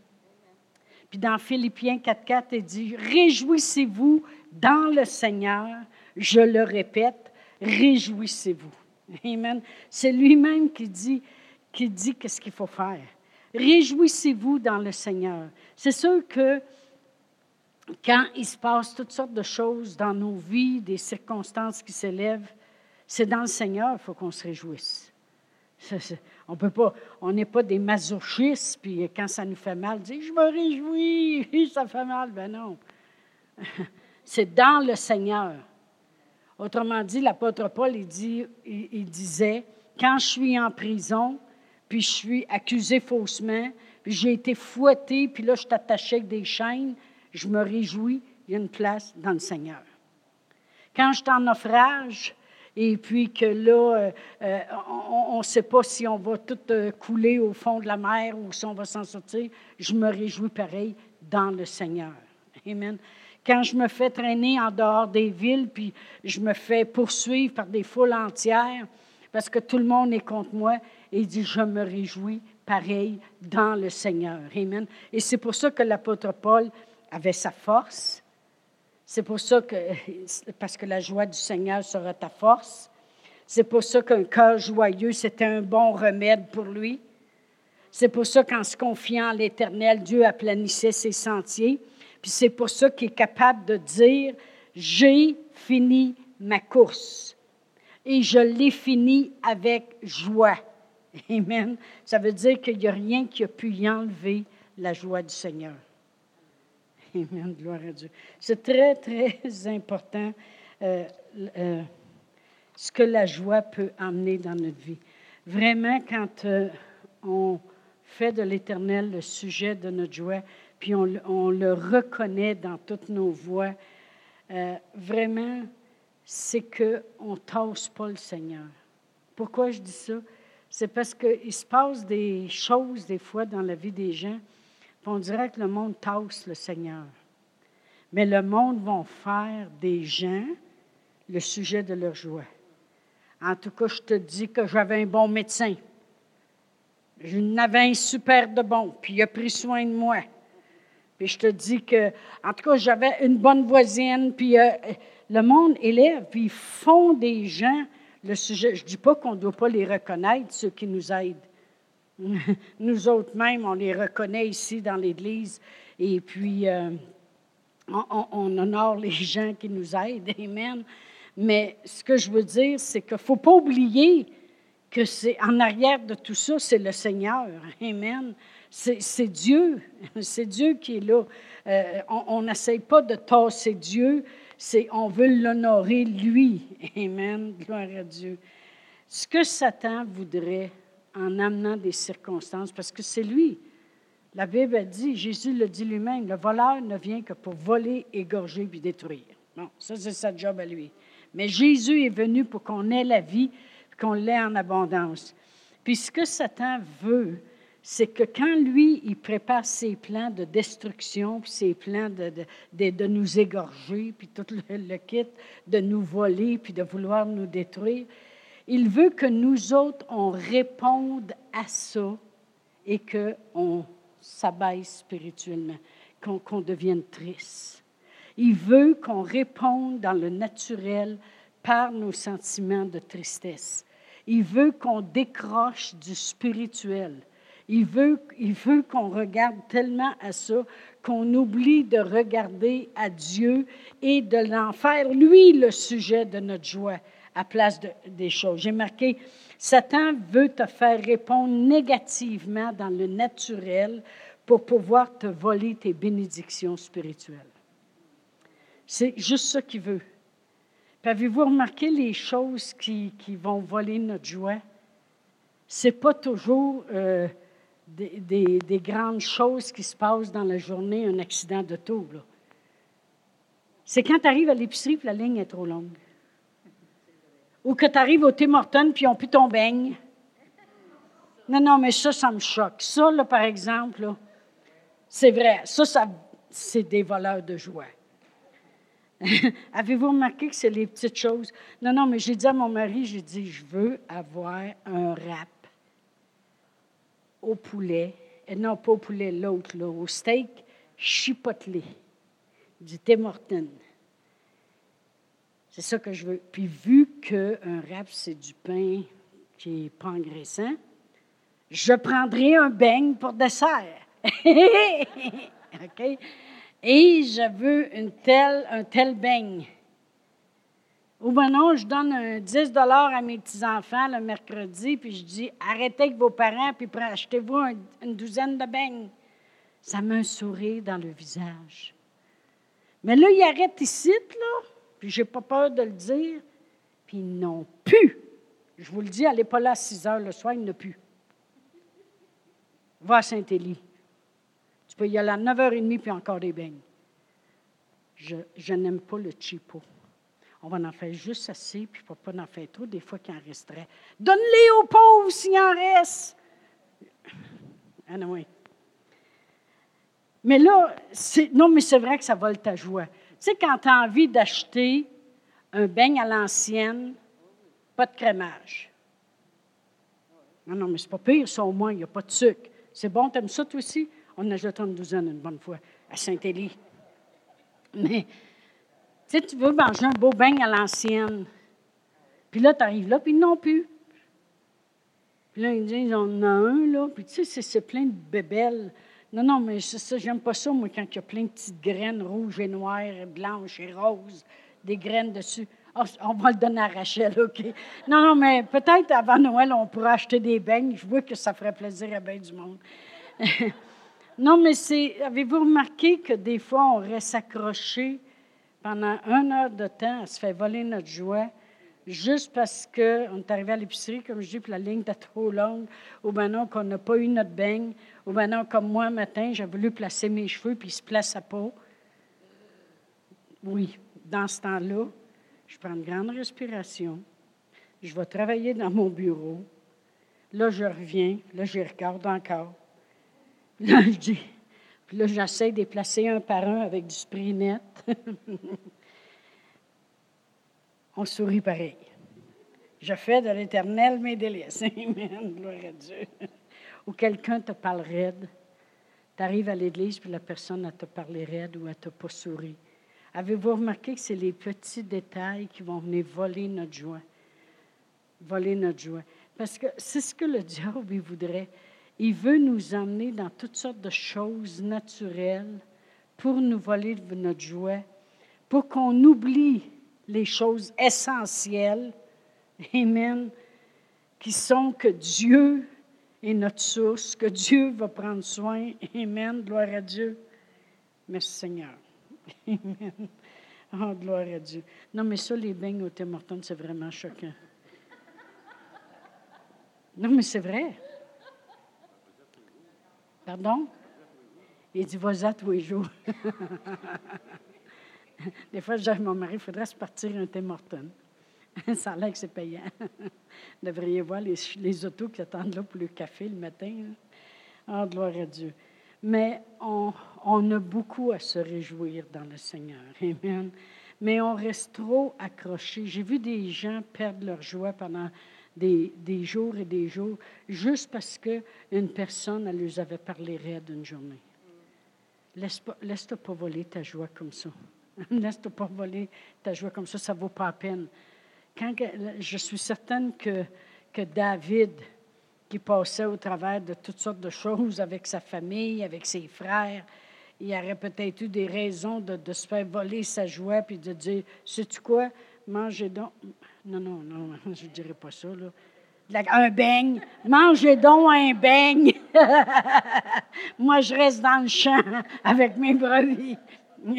Speaker 1: Puis dans Philippiens 4,4, il dit Réjouissez-vous dans le Seigneur. Je le répète, réjouissez-vous. Amen. C'est lui-même qui dit, qu'est-ce qu'il faut faire. Réjouissez-vous dans le Seigneur. C'est sûr que quand il se passe toutes sortes de choses dans nos vies, des circonstances qui s'élèvent, c'est dans le Seigneur qu'il faut qu'on se réjouisse. On peut pas, on n'est pas des masochistes, puis quand ça nous fait mal, dire je me réjouis, ça fait mal. Ben non. C'est dans le Seigneur. Autrement dit, l'apôtre Paul, il, disait, quand je suis en prison, puis je suis accusé faussement, puis j'ai été fouetté, puis là, je suis avec des chaînes, je me réjouis, il y a une place dans le Seigneur. Quand je suis en naufrage, et puis que là, euh, euh, on ne sait pas si on va tout euh, couler au fond de la mer ou si on va s'en sortir, je me réjouis pareil dans le Seigneur. Amen. Quand je me fais traîner en dehors des villes, puis je me fais poursuivre par des foules entières, parce que tout le monde est contre moi, et dit, je me réjouis pareil dans le Seigneur. Amen. Et c'est pour ça que l'apôtre Paul, avait sa force. C'est pour ça que, parce que la joie du Seigneur sera ta force. C'est pour ça qu'un cœur joyeux, c'était un bon remède pour lui. C'est pour ça qu'en se confiant à l'Éternel, Dieu aplanissait ses sentiers. Puis c'est pour ça qu'il est capable de dire, j'ai fini ma course et je l'ai fini avec joie. Amen. Ça veut dire qu'il n'y a rien qui a pu y enlever la joie du Seigneur. Amen. Gloire à Dieu. C'est très, très important euh, euh, ce que la joie peut amener dans notre vie. Vraiment, quand euh, on fait de l'Éternel le sujet de notre joie, puis on, le reconnaît dans toutes nos voies, vraiment, c'est qu'on ne tasse pas le Seigneur. Pourquoi je dis ça? C'est parce qu'il se passe des choses des fois dans la vie des gens, on dirait que le monde tasse le Seigneur. Mais le monde va faire des gens le sujet de leur joie. En tout cas, je te dis que j'avais un bon médecin. J'en avais un super de bon, puis il a pris soin de moi. Puis je te dis que, en tout cas, j'avais une bonne voisine, puis euh, le monde élève, puis ils font des gens le sujet. Je ne dis pas qu'on ne doit pas les reconnaître, ceux qui nous aident. Nous autres mêmes, on les reconnaît ici dans l'Église, et puis euh, on, on, honore les gens qui nous aident. Amen. Mais ce que je veux dire, c'est qu'il ne faut pas oublier que c'est en arrière de tout ça, c'est le Seigneur. Amen. C'est Dieu. C'est Dieu qui est là. Euh, on n'essaye pas de tasser Dieu, on veut l'honorer lui. Amen. Gloire à Dieu. Ce que Satan voudrait en amenant des circonstances, parce que c'est lui. La Bible dit, Jésus le dit lui-même, le voleur ne vient que pour voler, égorger puis détruire. Bon, ça c'est sa job à lui. Mais Jésus est venu pour qu'on ait la vie, qu'on l'ait en abondance. Puis ce que Satan veut, c'est que quand lui, il prépare ses plans de destruction, puis ses plans de, de, de, nous égorger, puis tout le, le, kit, de nous voler, puis de vouloir nous détruire, il veut que nous autres, on réponde à ça et qu'on s'abaisse spirituellement, qu'on qu devienne triste. Il veut qu'on réponde dans le naturel par nos sentiments de tristesse. Il veut qu'on décroche du spirituel il veut, il veut qu'on regarde tellement à ça qu'on oublie de regarder à Dieu et de l'en faire, lui, le sujet de notre joie à place des choses. J'ai marqué, Satan veut te faire répondre négativement dans le naturel pour pouvoir te voler tes bénédictions spirituelles. C'est juste ça qu'il veut. avez-vous remarqué les choses qui, qui, vont voler notre joie? C'est pas toujours euh, des, grandes choses qui se passent dans la journée, un accident d'auto. C'est quand tu arrives à l'épicerie et la ligne est trop longue. Ou que tu arrives au Tim Hortons puis ils n'ont ton beigne. Non, non, mais ça, ça me choque. Ça, là, par exemple, c'est vrai. Ça, ça c'est des voleurs de joie. Avez-vous remarqué que c'est les petites choses? Non, non, mais j'ai dit à mon mari, j'ai dit, je veux avoir un rap au poulet, et non pas au poulet, l'autre, au steak chipotelé du Tim Hortons. C'est ça que je veux. Puis vu qu'un wrap, c'est du pain qui n'est pas engraissant, je prendrai un beigne pour dessert. OK? Et je veux un tel beigne. Ou bien non, je donne un 10 à mes petits-enfants le mercredi, puis je dis arrêtez avec vos parents, puis achetez-vous une douzaine de beignes. Ça met un sourire dans le visage. Mais là, ils arrêtent ici, là, puis je n'ai pas peur de le dire, puis ils n'ont plus. Je vous le dis, allez pas là à 6 heures le soir, ils n'ont plus. Va à Saint-Élie. Tu peux y aller à 9h30, puis encore des beignes. Je, je n'aime pas le chipo. On va en faire juste assez, puis faut pas en faire trop, des fois qu'il en resterait. Donne-les aux pauvres s'il en reste. Ah non, oui. Mais là, non, mais c'est vrai que ça vole ta joie. Tu sais, quand tu as envie d'acheter un beigne à l'ancienne, pas de crémage. Non, non, mais c'est pas pire, ça au moins, il n'y a pas de sucre. C'est bon, t'aimes ça toi aussi? On en achète une douzaine une bonne fois à Saint-Élie. Mais, tu sais, tu veux manger un beau bain à l'ancienne. Puis là, tu arrives là, puis ils n'ont plus. Puis là, ils disent, on en a un, là. Puis tu sais, c'est plein de bébelles. Non, non, mais ça, j'aime pas ça, moi, quand il y a plein de petites graines rouges et noires, et blanches et roses, des graines dessus. Oh, on va le donner à Rachel, OK? Non, non, mais peut-être avant Noël, on pourra acheter des beignes. Je vois que ça ferait plaisir à bien du monde. non, mais c'est. Avez-vous remarqué que des fois, on reste accroché pendant une heure de temps à se faire voler notre joie juste parce qu'on est arrivé à l'épicerie, comme je dis, puis la ligne était trop longue, ou maintenant qu'on n'a pas eu notre beigne, ou maintenant, comme moi, matin, j'ai voulu placer mes cheveux, puis ils se plaçaient pas. Oui, dans ce temps-là, je prends une grande respiration, je vais travailler dans mon bureau, là, je reviens, là, je regarde encore. Là, je dis, puis là, j'essaie de les placer un par un avec du spray net. on sourit pareil. Je fais de l'éternel mes délices. Amen. Gloire à Dieu. Ou quelqu'un te parle raide. Tu arrives à l'église, puis la personne a te parlé raide ou elle t'a pas souri. Avez-vous remarqué que c'est les petits détails qui vont venir voler notre joie? Voler notre joie. Parce que c'est ce que le diable il voudrait. Il veut nous emmener dans toutes sortes de choses naturelles pour nous voler notre joie, pour qu'on oublie les choses essentielles, Amen, qui sont que Dieu est notre source, que Dieu va prendre soin. Amen, gloire à Dieu. Merci Seigneur. Amen. Oh, gloire à Dieu. Non, mais ça, les beignes au Hortons, c'est vraiment choquant. Non, mais c'est vrai. Pardon? Il dit, vas-y tous les jours. Des fois, je dis à mon mari, il faudrait se partir un Tim Hortons. Ça a que c'est payant. Vous devriez voir les, les, autos qui attendent là pour le café le matin. Ah, gloire à Dieu. Mais on, on, a beaucoup à se réjouir dans le Seigneur. Amen. Mais on reste trop accroché. J'ai vu des gens perdre leur joie pendant des, des jours et des jours juste parce qu'une personne, elle leur avait parlé raide d'une journée. Laisse-toi laisse pas voler ta joie comme ça. Laisse-toi pas voler ta joie comme ça, ça ne vaut pas la peine. Quand, je suis certaine que, que David, qui passait au travers de toutes sortes de choses avec sa famille, avec ses frères, il aurait peut-être eu des raisons de, de, se faire voler sa joie puis de dire Sais-tu quoi Mangez donc. Non, non, non, je ne dirais pas ça. Là. Un beigne. Mangez donc un beigne. Moi, je reste dans le champ avec mes brebis.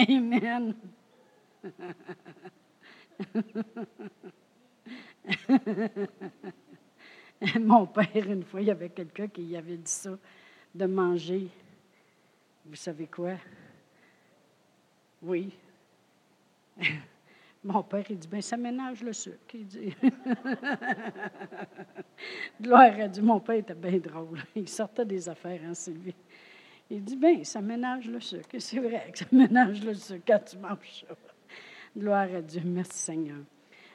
Speaker 1: Amen. Mon père, une fois, il y avait quelqu'un qui avait dit ça, de manger. Vous savez quoi? Oui. Mon père, il dit, ben ça ménage le sucre. Il dit. Gloire a dit, mon père était bien drôle. Il sortait des affaires, hein, Sylvie. Il dit, bien, ça ménage le sucre. C'est vrai que ça ménage le sucre quand tu manges ça. Gloire à Dieu. Merci Seigneur.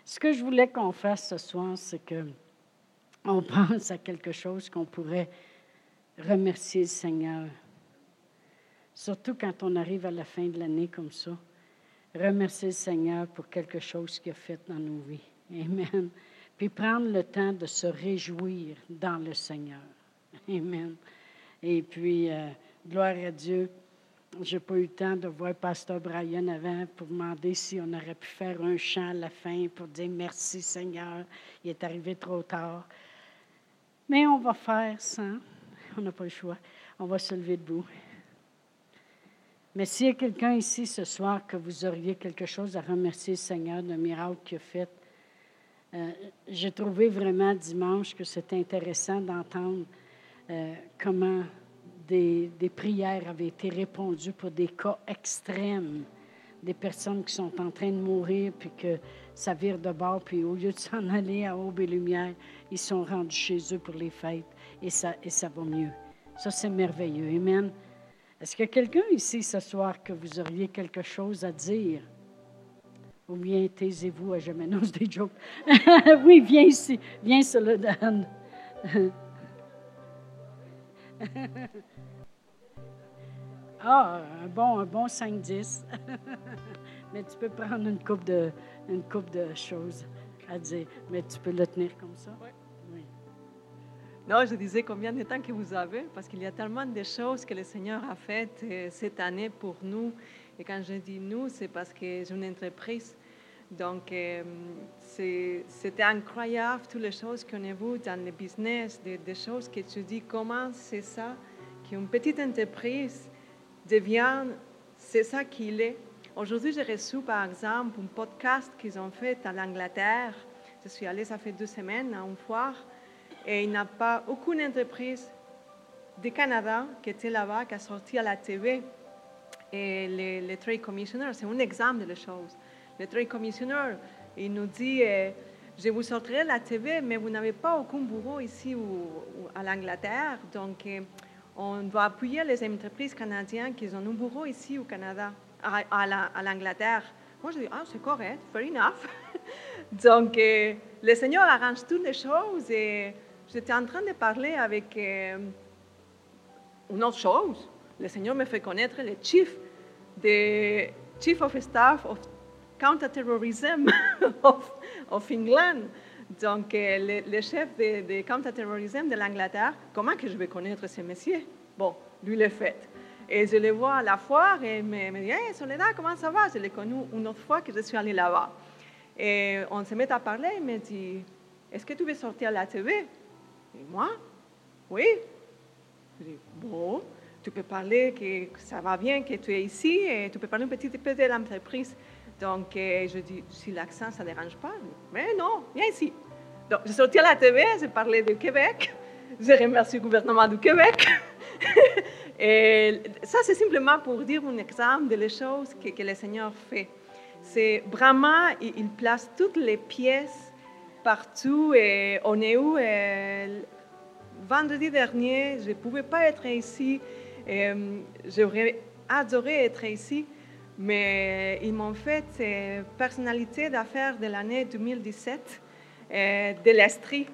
Speaker 1: Ce que je voulais qu'on fasse ce soir, c'est que on pense à quelque chose qu'on pourrait remercier le Seigneur. Surtout quand on arrive à la fin de l'année comme ça. Remercier le Seigneur pour quelque chose qu'il a fait dans nos vies. Amen. Puis prendre le temps de se réjouir dans le Seigneur. Amen. Et puis, euh, Gloire à Dieu. Je n'ai pas eu le temps de voir Pasteur Brian avant pour demander si on aurait pu faire un chant à la fin pour dire merci Seigneur. Il est arrivé trop tard. Mais on va faire ça. On n'a pas le choix. On va se lever debout. Mais s'il y a quelqu'un ici ce soir que vous auriez quelque chose à remercier le Seigneur d'un miracle qu'il a fait, euh, j'ai trouvé vraiment dimanche que c'était intéressant d'entendre euh, comment des, prières avaient été répondues pour des cas extrêmes, des personnes qui sont en train de mourir, puis que ça vire de bord, puis au lieu de s'en aller à Aube et Lumière, ils sont rendus chez eux pour les fêtes, et ça, et ça va mieux. Ça, c'est merveilleux. Amen. Est-ce a quelqu'un ici ce soir que vous auriez quelque chose à dire? Ou bien taisez-vous à jamais non, des jokes. oui, viens ici. Viens, Dan. Ah, un bon, un bon 5-10. mais tu peux prendre une coupe de, une coupe de choses à dire. Mais tu peux le tenir comme ça?
Speaker 2: Oui. Non, je disais combien de temps que vous avez, parce qu'il y a tellement de choses que le Seigneur a faites euh, cette année pour nous. Et quand je dis nous, c'est parce que j'ai une entreprise. Donc, euh, c'était incroyable, toutes les choses qu'on a vues dans le business, des, choses que tu dis, comment c'est ça, qu'une petite entreprise devient, c'est ça qu'il est. Aujourd'hui, j'ai reçu, par exemple, un podcast qu'ils ont fait à l'Angleterre. Je suis allée, ça fait deux semaines, à une foire. Et il n'y a pas aucune entreprise du Canada qui était là-bas, qui a sorti à la TV. Et le, Trade Commissioner, c'est un exemple de la chose. Le Trade Commissioner, il nous dit, euh, je vous sortirai la TV, mais vous n'avez pas aucun bureau ici ou, à l'Angleterre. Donc, euh, on doit appuyer les entreprises canadiennes qui ont un bureau ici au Canada, à, à l'Angleterre. Moi, je dis, ah, c'est correct, fair enough. Donc, euh, le Seigneur arrange toutes les choses et j'étais en train de parler avec euh, une autre chose. Le Seigneur me fait connaître le chief, de, chief of staff of counterterrorism of, of England. Donc, euh, le, chef de, de counterterrorism de l'Angleterre, comment que je vais connaître ce monsieur? Bon, lui le fait. Et je le vois à la foire et il me, dit Hey, Soledad, comment ça va? Je l'ai connu une autre fois que je suis allée là-bas. Et on se met à parler. Il me dit Est-ce que tu veux sortir à la TV et moi, oui. Je dis, bon, tu peux parler que ça va bien, que tu es ici, et tu peux parler un petit peu de l'entreprise. Donc, euh, je dis, si l'accent, ça ne dérange pas. Mais non, viens ici. Donc, je sorti à la TV, j'ai parlé du Québec, je remercie le gouvernement du Québec. et ça, c'est simplement pour dire un exemple de les choses que, que le Seigneur fait. C'est vraiment, il place toutes les pièces partout. Et on est où? Euh, vendredi dernier, je ne pouvais pas être ici. Euh, j'aurais adoré être ici, mais ils m'ont fait euh, personnalité d'affaires de l'année 2017 de l'Estrie.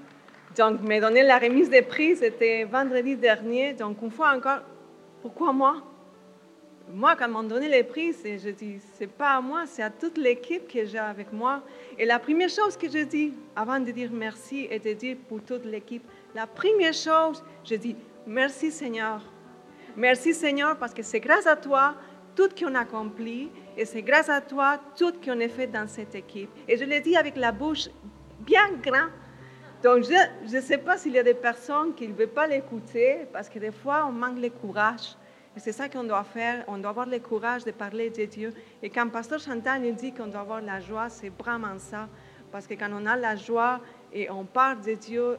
Speaker 2: Donc, me donner la remise des prix, c'était vendredi dernier. Donc, une fois encore, pourquoi moi? moi, quand m'ont donné les prix, je dis, c'est pas à moi, c'est à toute l'équipe que j'ai avec moi. Et la première chose que je dis, avant de dire merci et de dire pour toute l'équipe, la première chose, je dis, merci Seigneur. Merci Seigneur parce que c'est grâce à toi tout ce qu'on a accompli et c'est grâce à toi tout ce qu'on a fait dans cette équipe. Et je le dis avec la bouche bien grande. Donc, je ne sais pas s'il y a des personnes qui ne veulent pas l'écouter parce que des fois, on manque le courage. Et c'est ça qu'on doit faire. On doit avoir le courage de parler de Dieu. Et quand Pasteur Chantal nous dit qu'on doit avoir la joie, c'est vraiment ça. Parce que quand on a la joie et on parle de Dieu,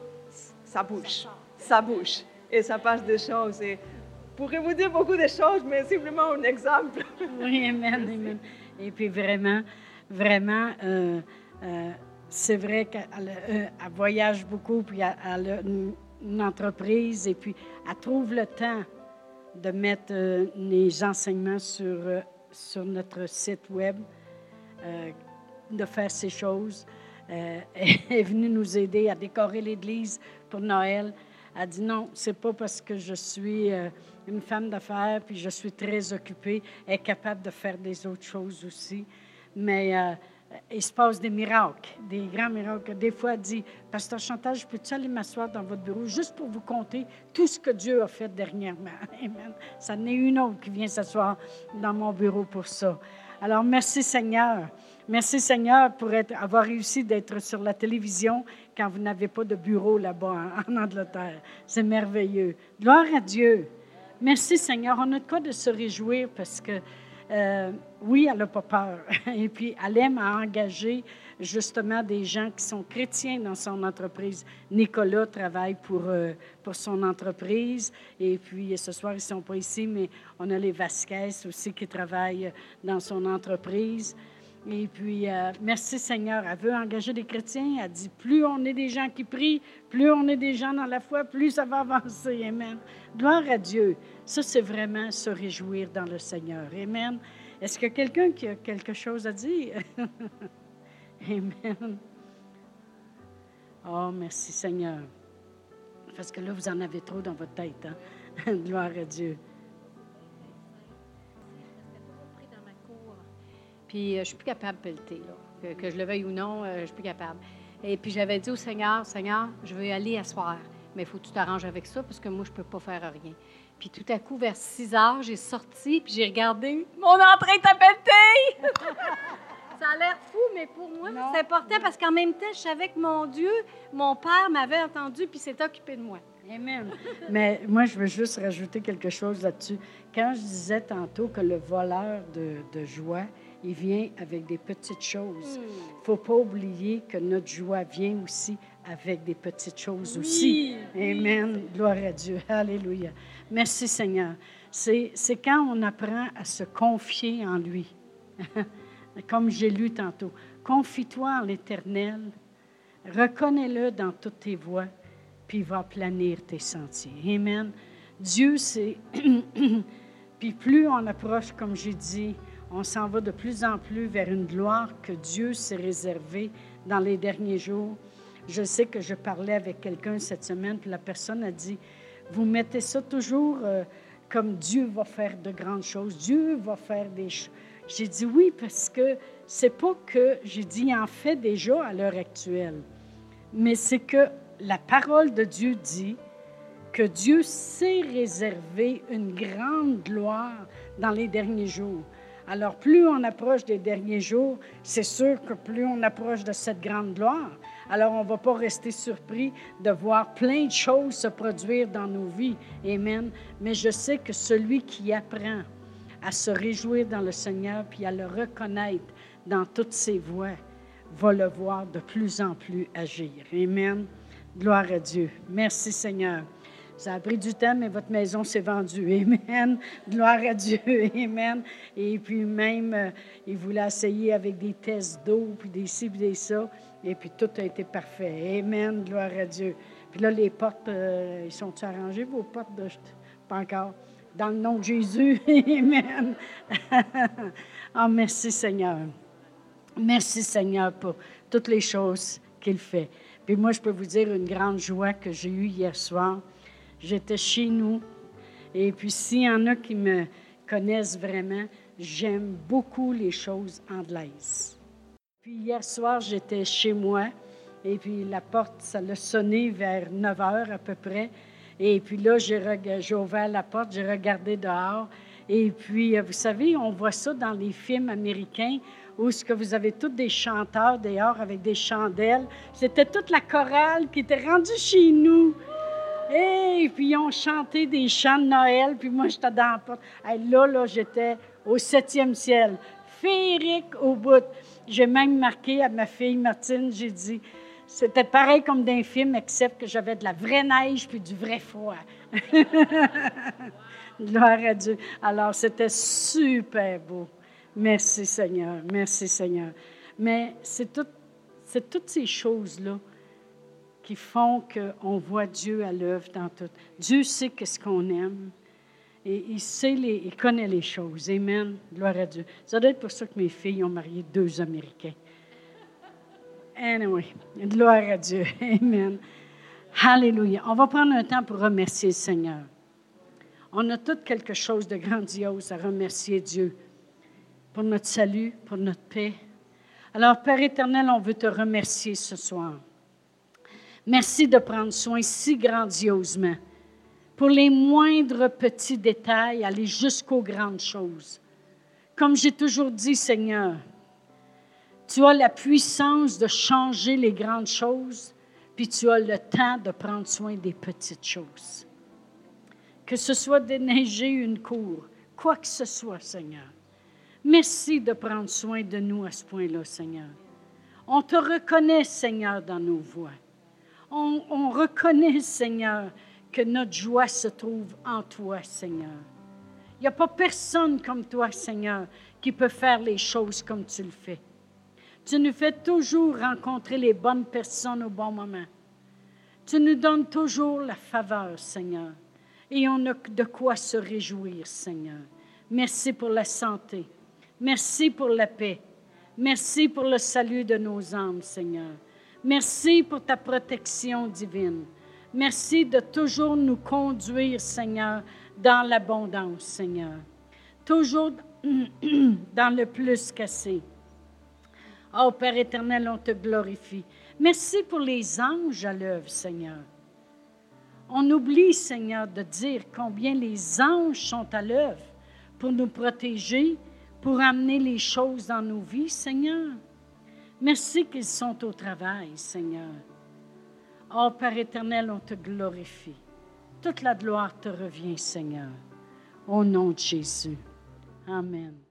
Speaker 2: ça bouge. Ça bouge. Et ça passe des choses. Et pourrais vous dire beaucoup de choses, mais simplement un exemple?
Speaker 1: Oui, amen, amen. Et puis vraiment, vraiment, euh, euh, c'est vrai qu'elle euh, voyage beaucoup, puis elle, a une entreprise, et puis elle trouve le temps de mettre les enseignements sur, sur notre site web, de faire ces choses. elle est venue nous aider à décorer l'église pour Noël. Elle dit non, c'est pas parce que je suis une femme d'affaires puis je suis très occupée. Elle est capable de faire des autres choses aussi. Mais il se passe des miracles, des grands miracles. Des fois, elle dit Pasteur Chantal, je peux-tu aller m'asseoir dans votre bureau juste pour vous compter tout ce que Dieu a fait dernièrement? Amen. Ça n'est une autre qui vient s'asseoir dans mon bureau pour ça. Alors, merci Seigneur. Merci Seigneur pour avoir réussi d'être sur la télévision quand vous n'avez pas de bureau là-bas en, Angleterre. C'est merveilleux. Gloire à Dieu. Merci Seigneur. On a de quoi de se réjouir parce que euh, oui, elle n'a pas peur. Et puis, elle aime à engager justement des gens qui sont chrétiens dans son entreprise. Nicolas travaille pour, euh, pour son entreprise. Et puis, ce soir, ils ne sont pas ici, mais on a les Vasquez aussi qui travaillent dans son entreprise. Et puis, euh, merci Seigneur. Elle veut engager des chrétiens. Elle dit, plus on est des gens qui prient, plus on est des gens dans la foi, plus ça va avancer. Amen. Gloire à Dieu. Ça, c'est vraiment se réjouir dans le Seigneur. Amen. Est-ce a quelqu'un qui a quelque chose à dire? Amen. Oh, merci Seigneur. Parce que là, vous en avez trop dans votre tête. Hein? Gloire à Dieu. Puis, je ne suis plus capable de pelleter, là. Que, je le veuille ou non, je ne suis plus capable. Et puis, j'avais dit au Seigneur, Seigneur, je veux aller asseoir, mais il faut que tu t'arranges avec ça parce que moi, je ne peux pas faire rien. Puis tout à coup, vers 6 heures, j'ai sorti, puis j'ai regardé, mon entrée est pelleté! Ça a l'air fou, mais pour moi, c'est important parce qu'en même temps, je savais que mon Dieu, mon Père m'avait entendu puis s'est occupé de moi. Amen. mais moi, je veux juste rajouter quelque chose là-dessus. Quand je disais tantôt que le voleur de, joie, il vient avec des petites choses. Il ne faut pas oublier que notre joie vient aussi avec des petites choses aussi. Amen. Gloire à Dieu. Alléluia. Merci Seigneur. C'est quand on apprend à se confier en lui. comme j'ai lu tantôt. Confie-toi en l'Éternel, reconnais-le dans toutes tes voies, puis il va planir tes sentiers. Amen. Dieu, c'est... puis plus on approche, comme j'ai dit, on s'en va de plus en plus vers une gloire que Dieu s'est réservée dans les derniers jours. Je sais que je parlais avec quelqu'un cette semaine, puis la personne a dit, vous mettez ça toujours euh, comme Dieu va faire de grandes choses, Dieu va faire des choses j'ai dit oui parce que c'est pas que j'ai dit en fait déjà à l'heure actuelle, mais c'est que la parole de Dieu dit que Dieu sait réserver une grande gloire dans les derniers jours. Alors, plus on approche des derniers jours, c'est sûr que plus on approche de cette grande gloire. Alors, on ne va pas rester surpris de voir plein de choses se produire dans nos vies. Amen. Mais je sais que celui qui apprend à se réjouir dans le Seigneur, puis à le reconnaître dans toutes ses voies, va le voir de plus en plus agir. Amen. Gloire à Dieu. Merci Seigneur. Ça a pris du temps, mais votre maison s'est vendue. Amen. Gloire à Dieu. Amen. Et puis même, euh, il voulait essayer avec des tests d'eau, puis des ci, puis des ça. Et puis tout a été parfait. Amen. Gloire à Dieu. Puis là, les portes, euh, ils sont arrangés, vos portes? De... Pas encore. Dans le nom de Jésus. Amen. oh, merci Seigneur. Merci Seigneur pour toutes les choses qu'il fait. Puis moi, je peux vous dire une grande joie que j'ai eue hier soir. J'étais chez nous. Et puis, s'il y en a qui me connaissent vraiment, j'aime beaucoup les choses anglaises. Puis hier soir, j'étais chez moi. Et puis la porte, ça l'a sonné vers 9 heures à peu près. Et puis là, j'ai ouvert la porte, j'ai regardé dehors. Et puis, euh, vous savez, on voit ça dans les films américains où ce que vous avez tous des chanteurs dehors avec des chandelles. C'était toute la chorale qui était rendue chez nous. Et puis, ils ont chanté des chants de Noël. Puis moi, j'étais dans la porte. Et là, là, j'étais au septième ciel. Féerique au bout. J'ai même marqué à ma fille Martine, j'ai dit, c'était pareil comme d'un film, except que j'avais de la vraie neige puis du vrai froid. Gloire à Dieu. Alors, c'était super beau. Merci Seigneur. Merci Seigneur. Mais c'est toutes ces choses-là qui font qu'on voit Dieu à l'œuvre dans tout. Dieu sait qu'est-ce qu'on aime. Et il sait les, il connaît les choses. Amen. Gloire à Dieu. Ça doit être pour ça que mes filles ont marié deux Américains. Anyway, gloire à Dieu. Amen. Alléluia. On va prendre un temps pour remercier le Seigneur. On a tout quelque chose de grandiose à remercier Dieu pour notre salut, pour notre paix. Alors, Père éternel, on veut te remercier ce soir. Merci de prendre soin si grandiosement pour les moindres petits détails, aller jusqu'aux grandes choses. Comme j'ai toujours dit, Seigneur, tu as la puissance de changer les grandes choses, puis tu as le temps de prendre soin des petites choses. Que ce soit déneiger une cour, quoi que ce soit, Seigneur. Merci de prendre soin de nous à ce point-là, Seigneur. On te reconnaît, Seigneur, dans nos voix. On, on, reconnaît, Seigneur, que notre joie se trouve en toi, Seigneur. Il n'y a pas personne comme toi, Seigneur, qui peut faire les choses comme tu le fais. Tu nous fais toujours rencontrer les bonnes personnes au bon moment. Tu nous donnes toujours la faveur, Seigneur. Et on a de quoi se réjouir, Seigneur. Merci pour la santé. Merci pour la paix. Merci pour le salut de nos âmes, Seigneur. Merci pour ta protection divine. Merci de toujours nous conduire, Seigneur, dans l'abondance, Seigneur. Toujours dans le plus cassé. Oh Père éternel, on te glorifie. Merci pour les anges à l'œuvre, Seigneur. On oublie, Seigneur, de dire combien les anges sont à l'œuvre pour nous protéger, pour amener les choses dans nos vies, Seigneur. Merci qu'ils sont au travail, Seigneur. Oh Père éternel, on te glorifie. Toute la gloire te revient, Seigneur. Au nom de Jésus. Amen.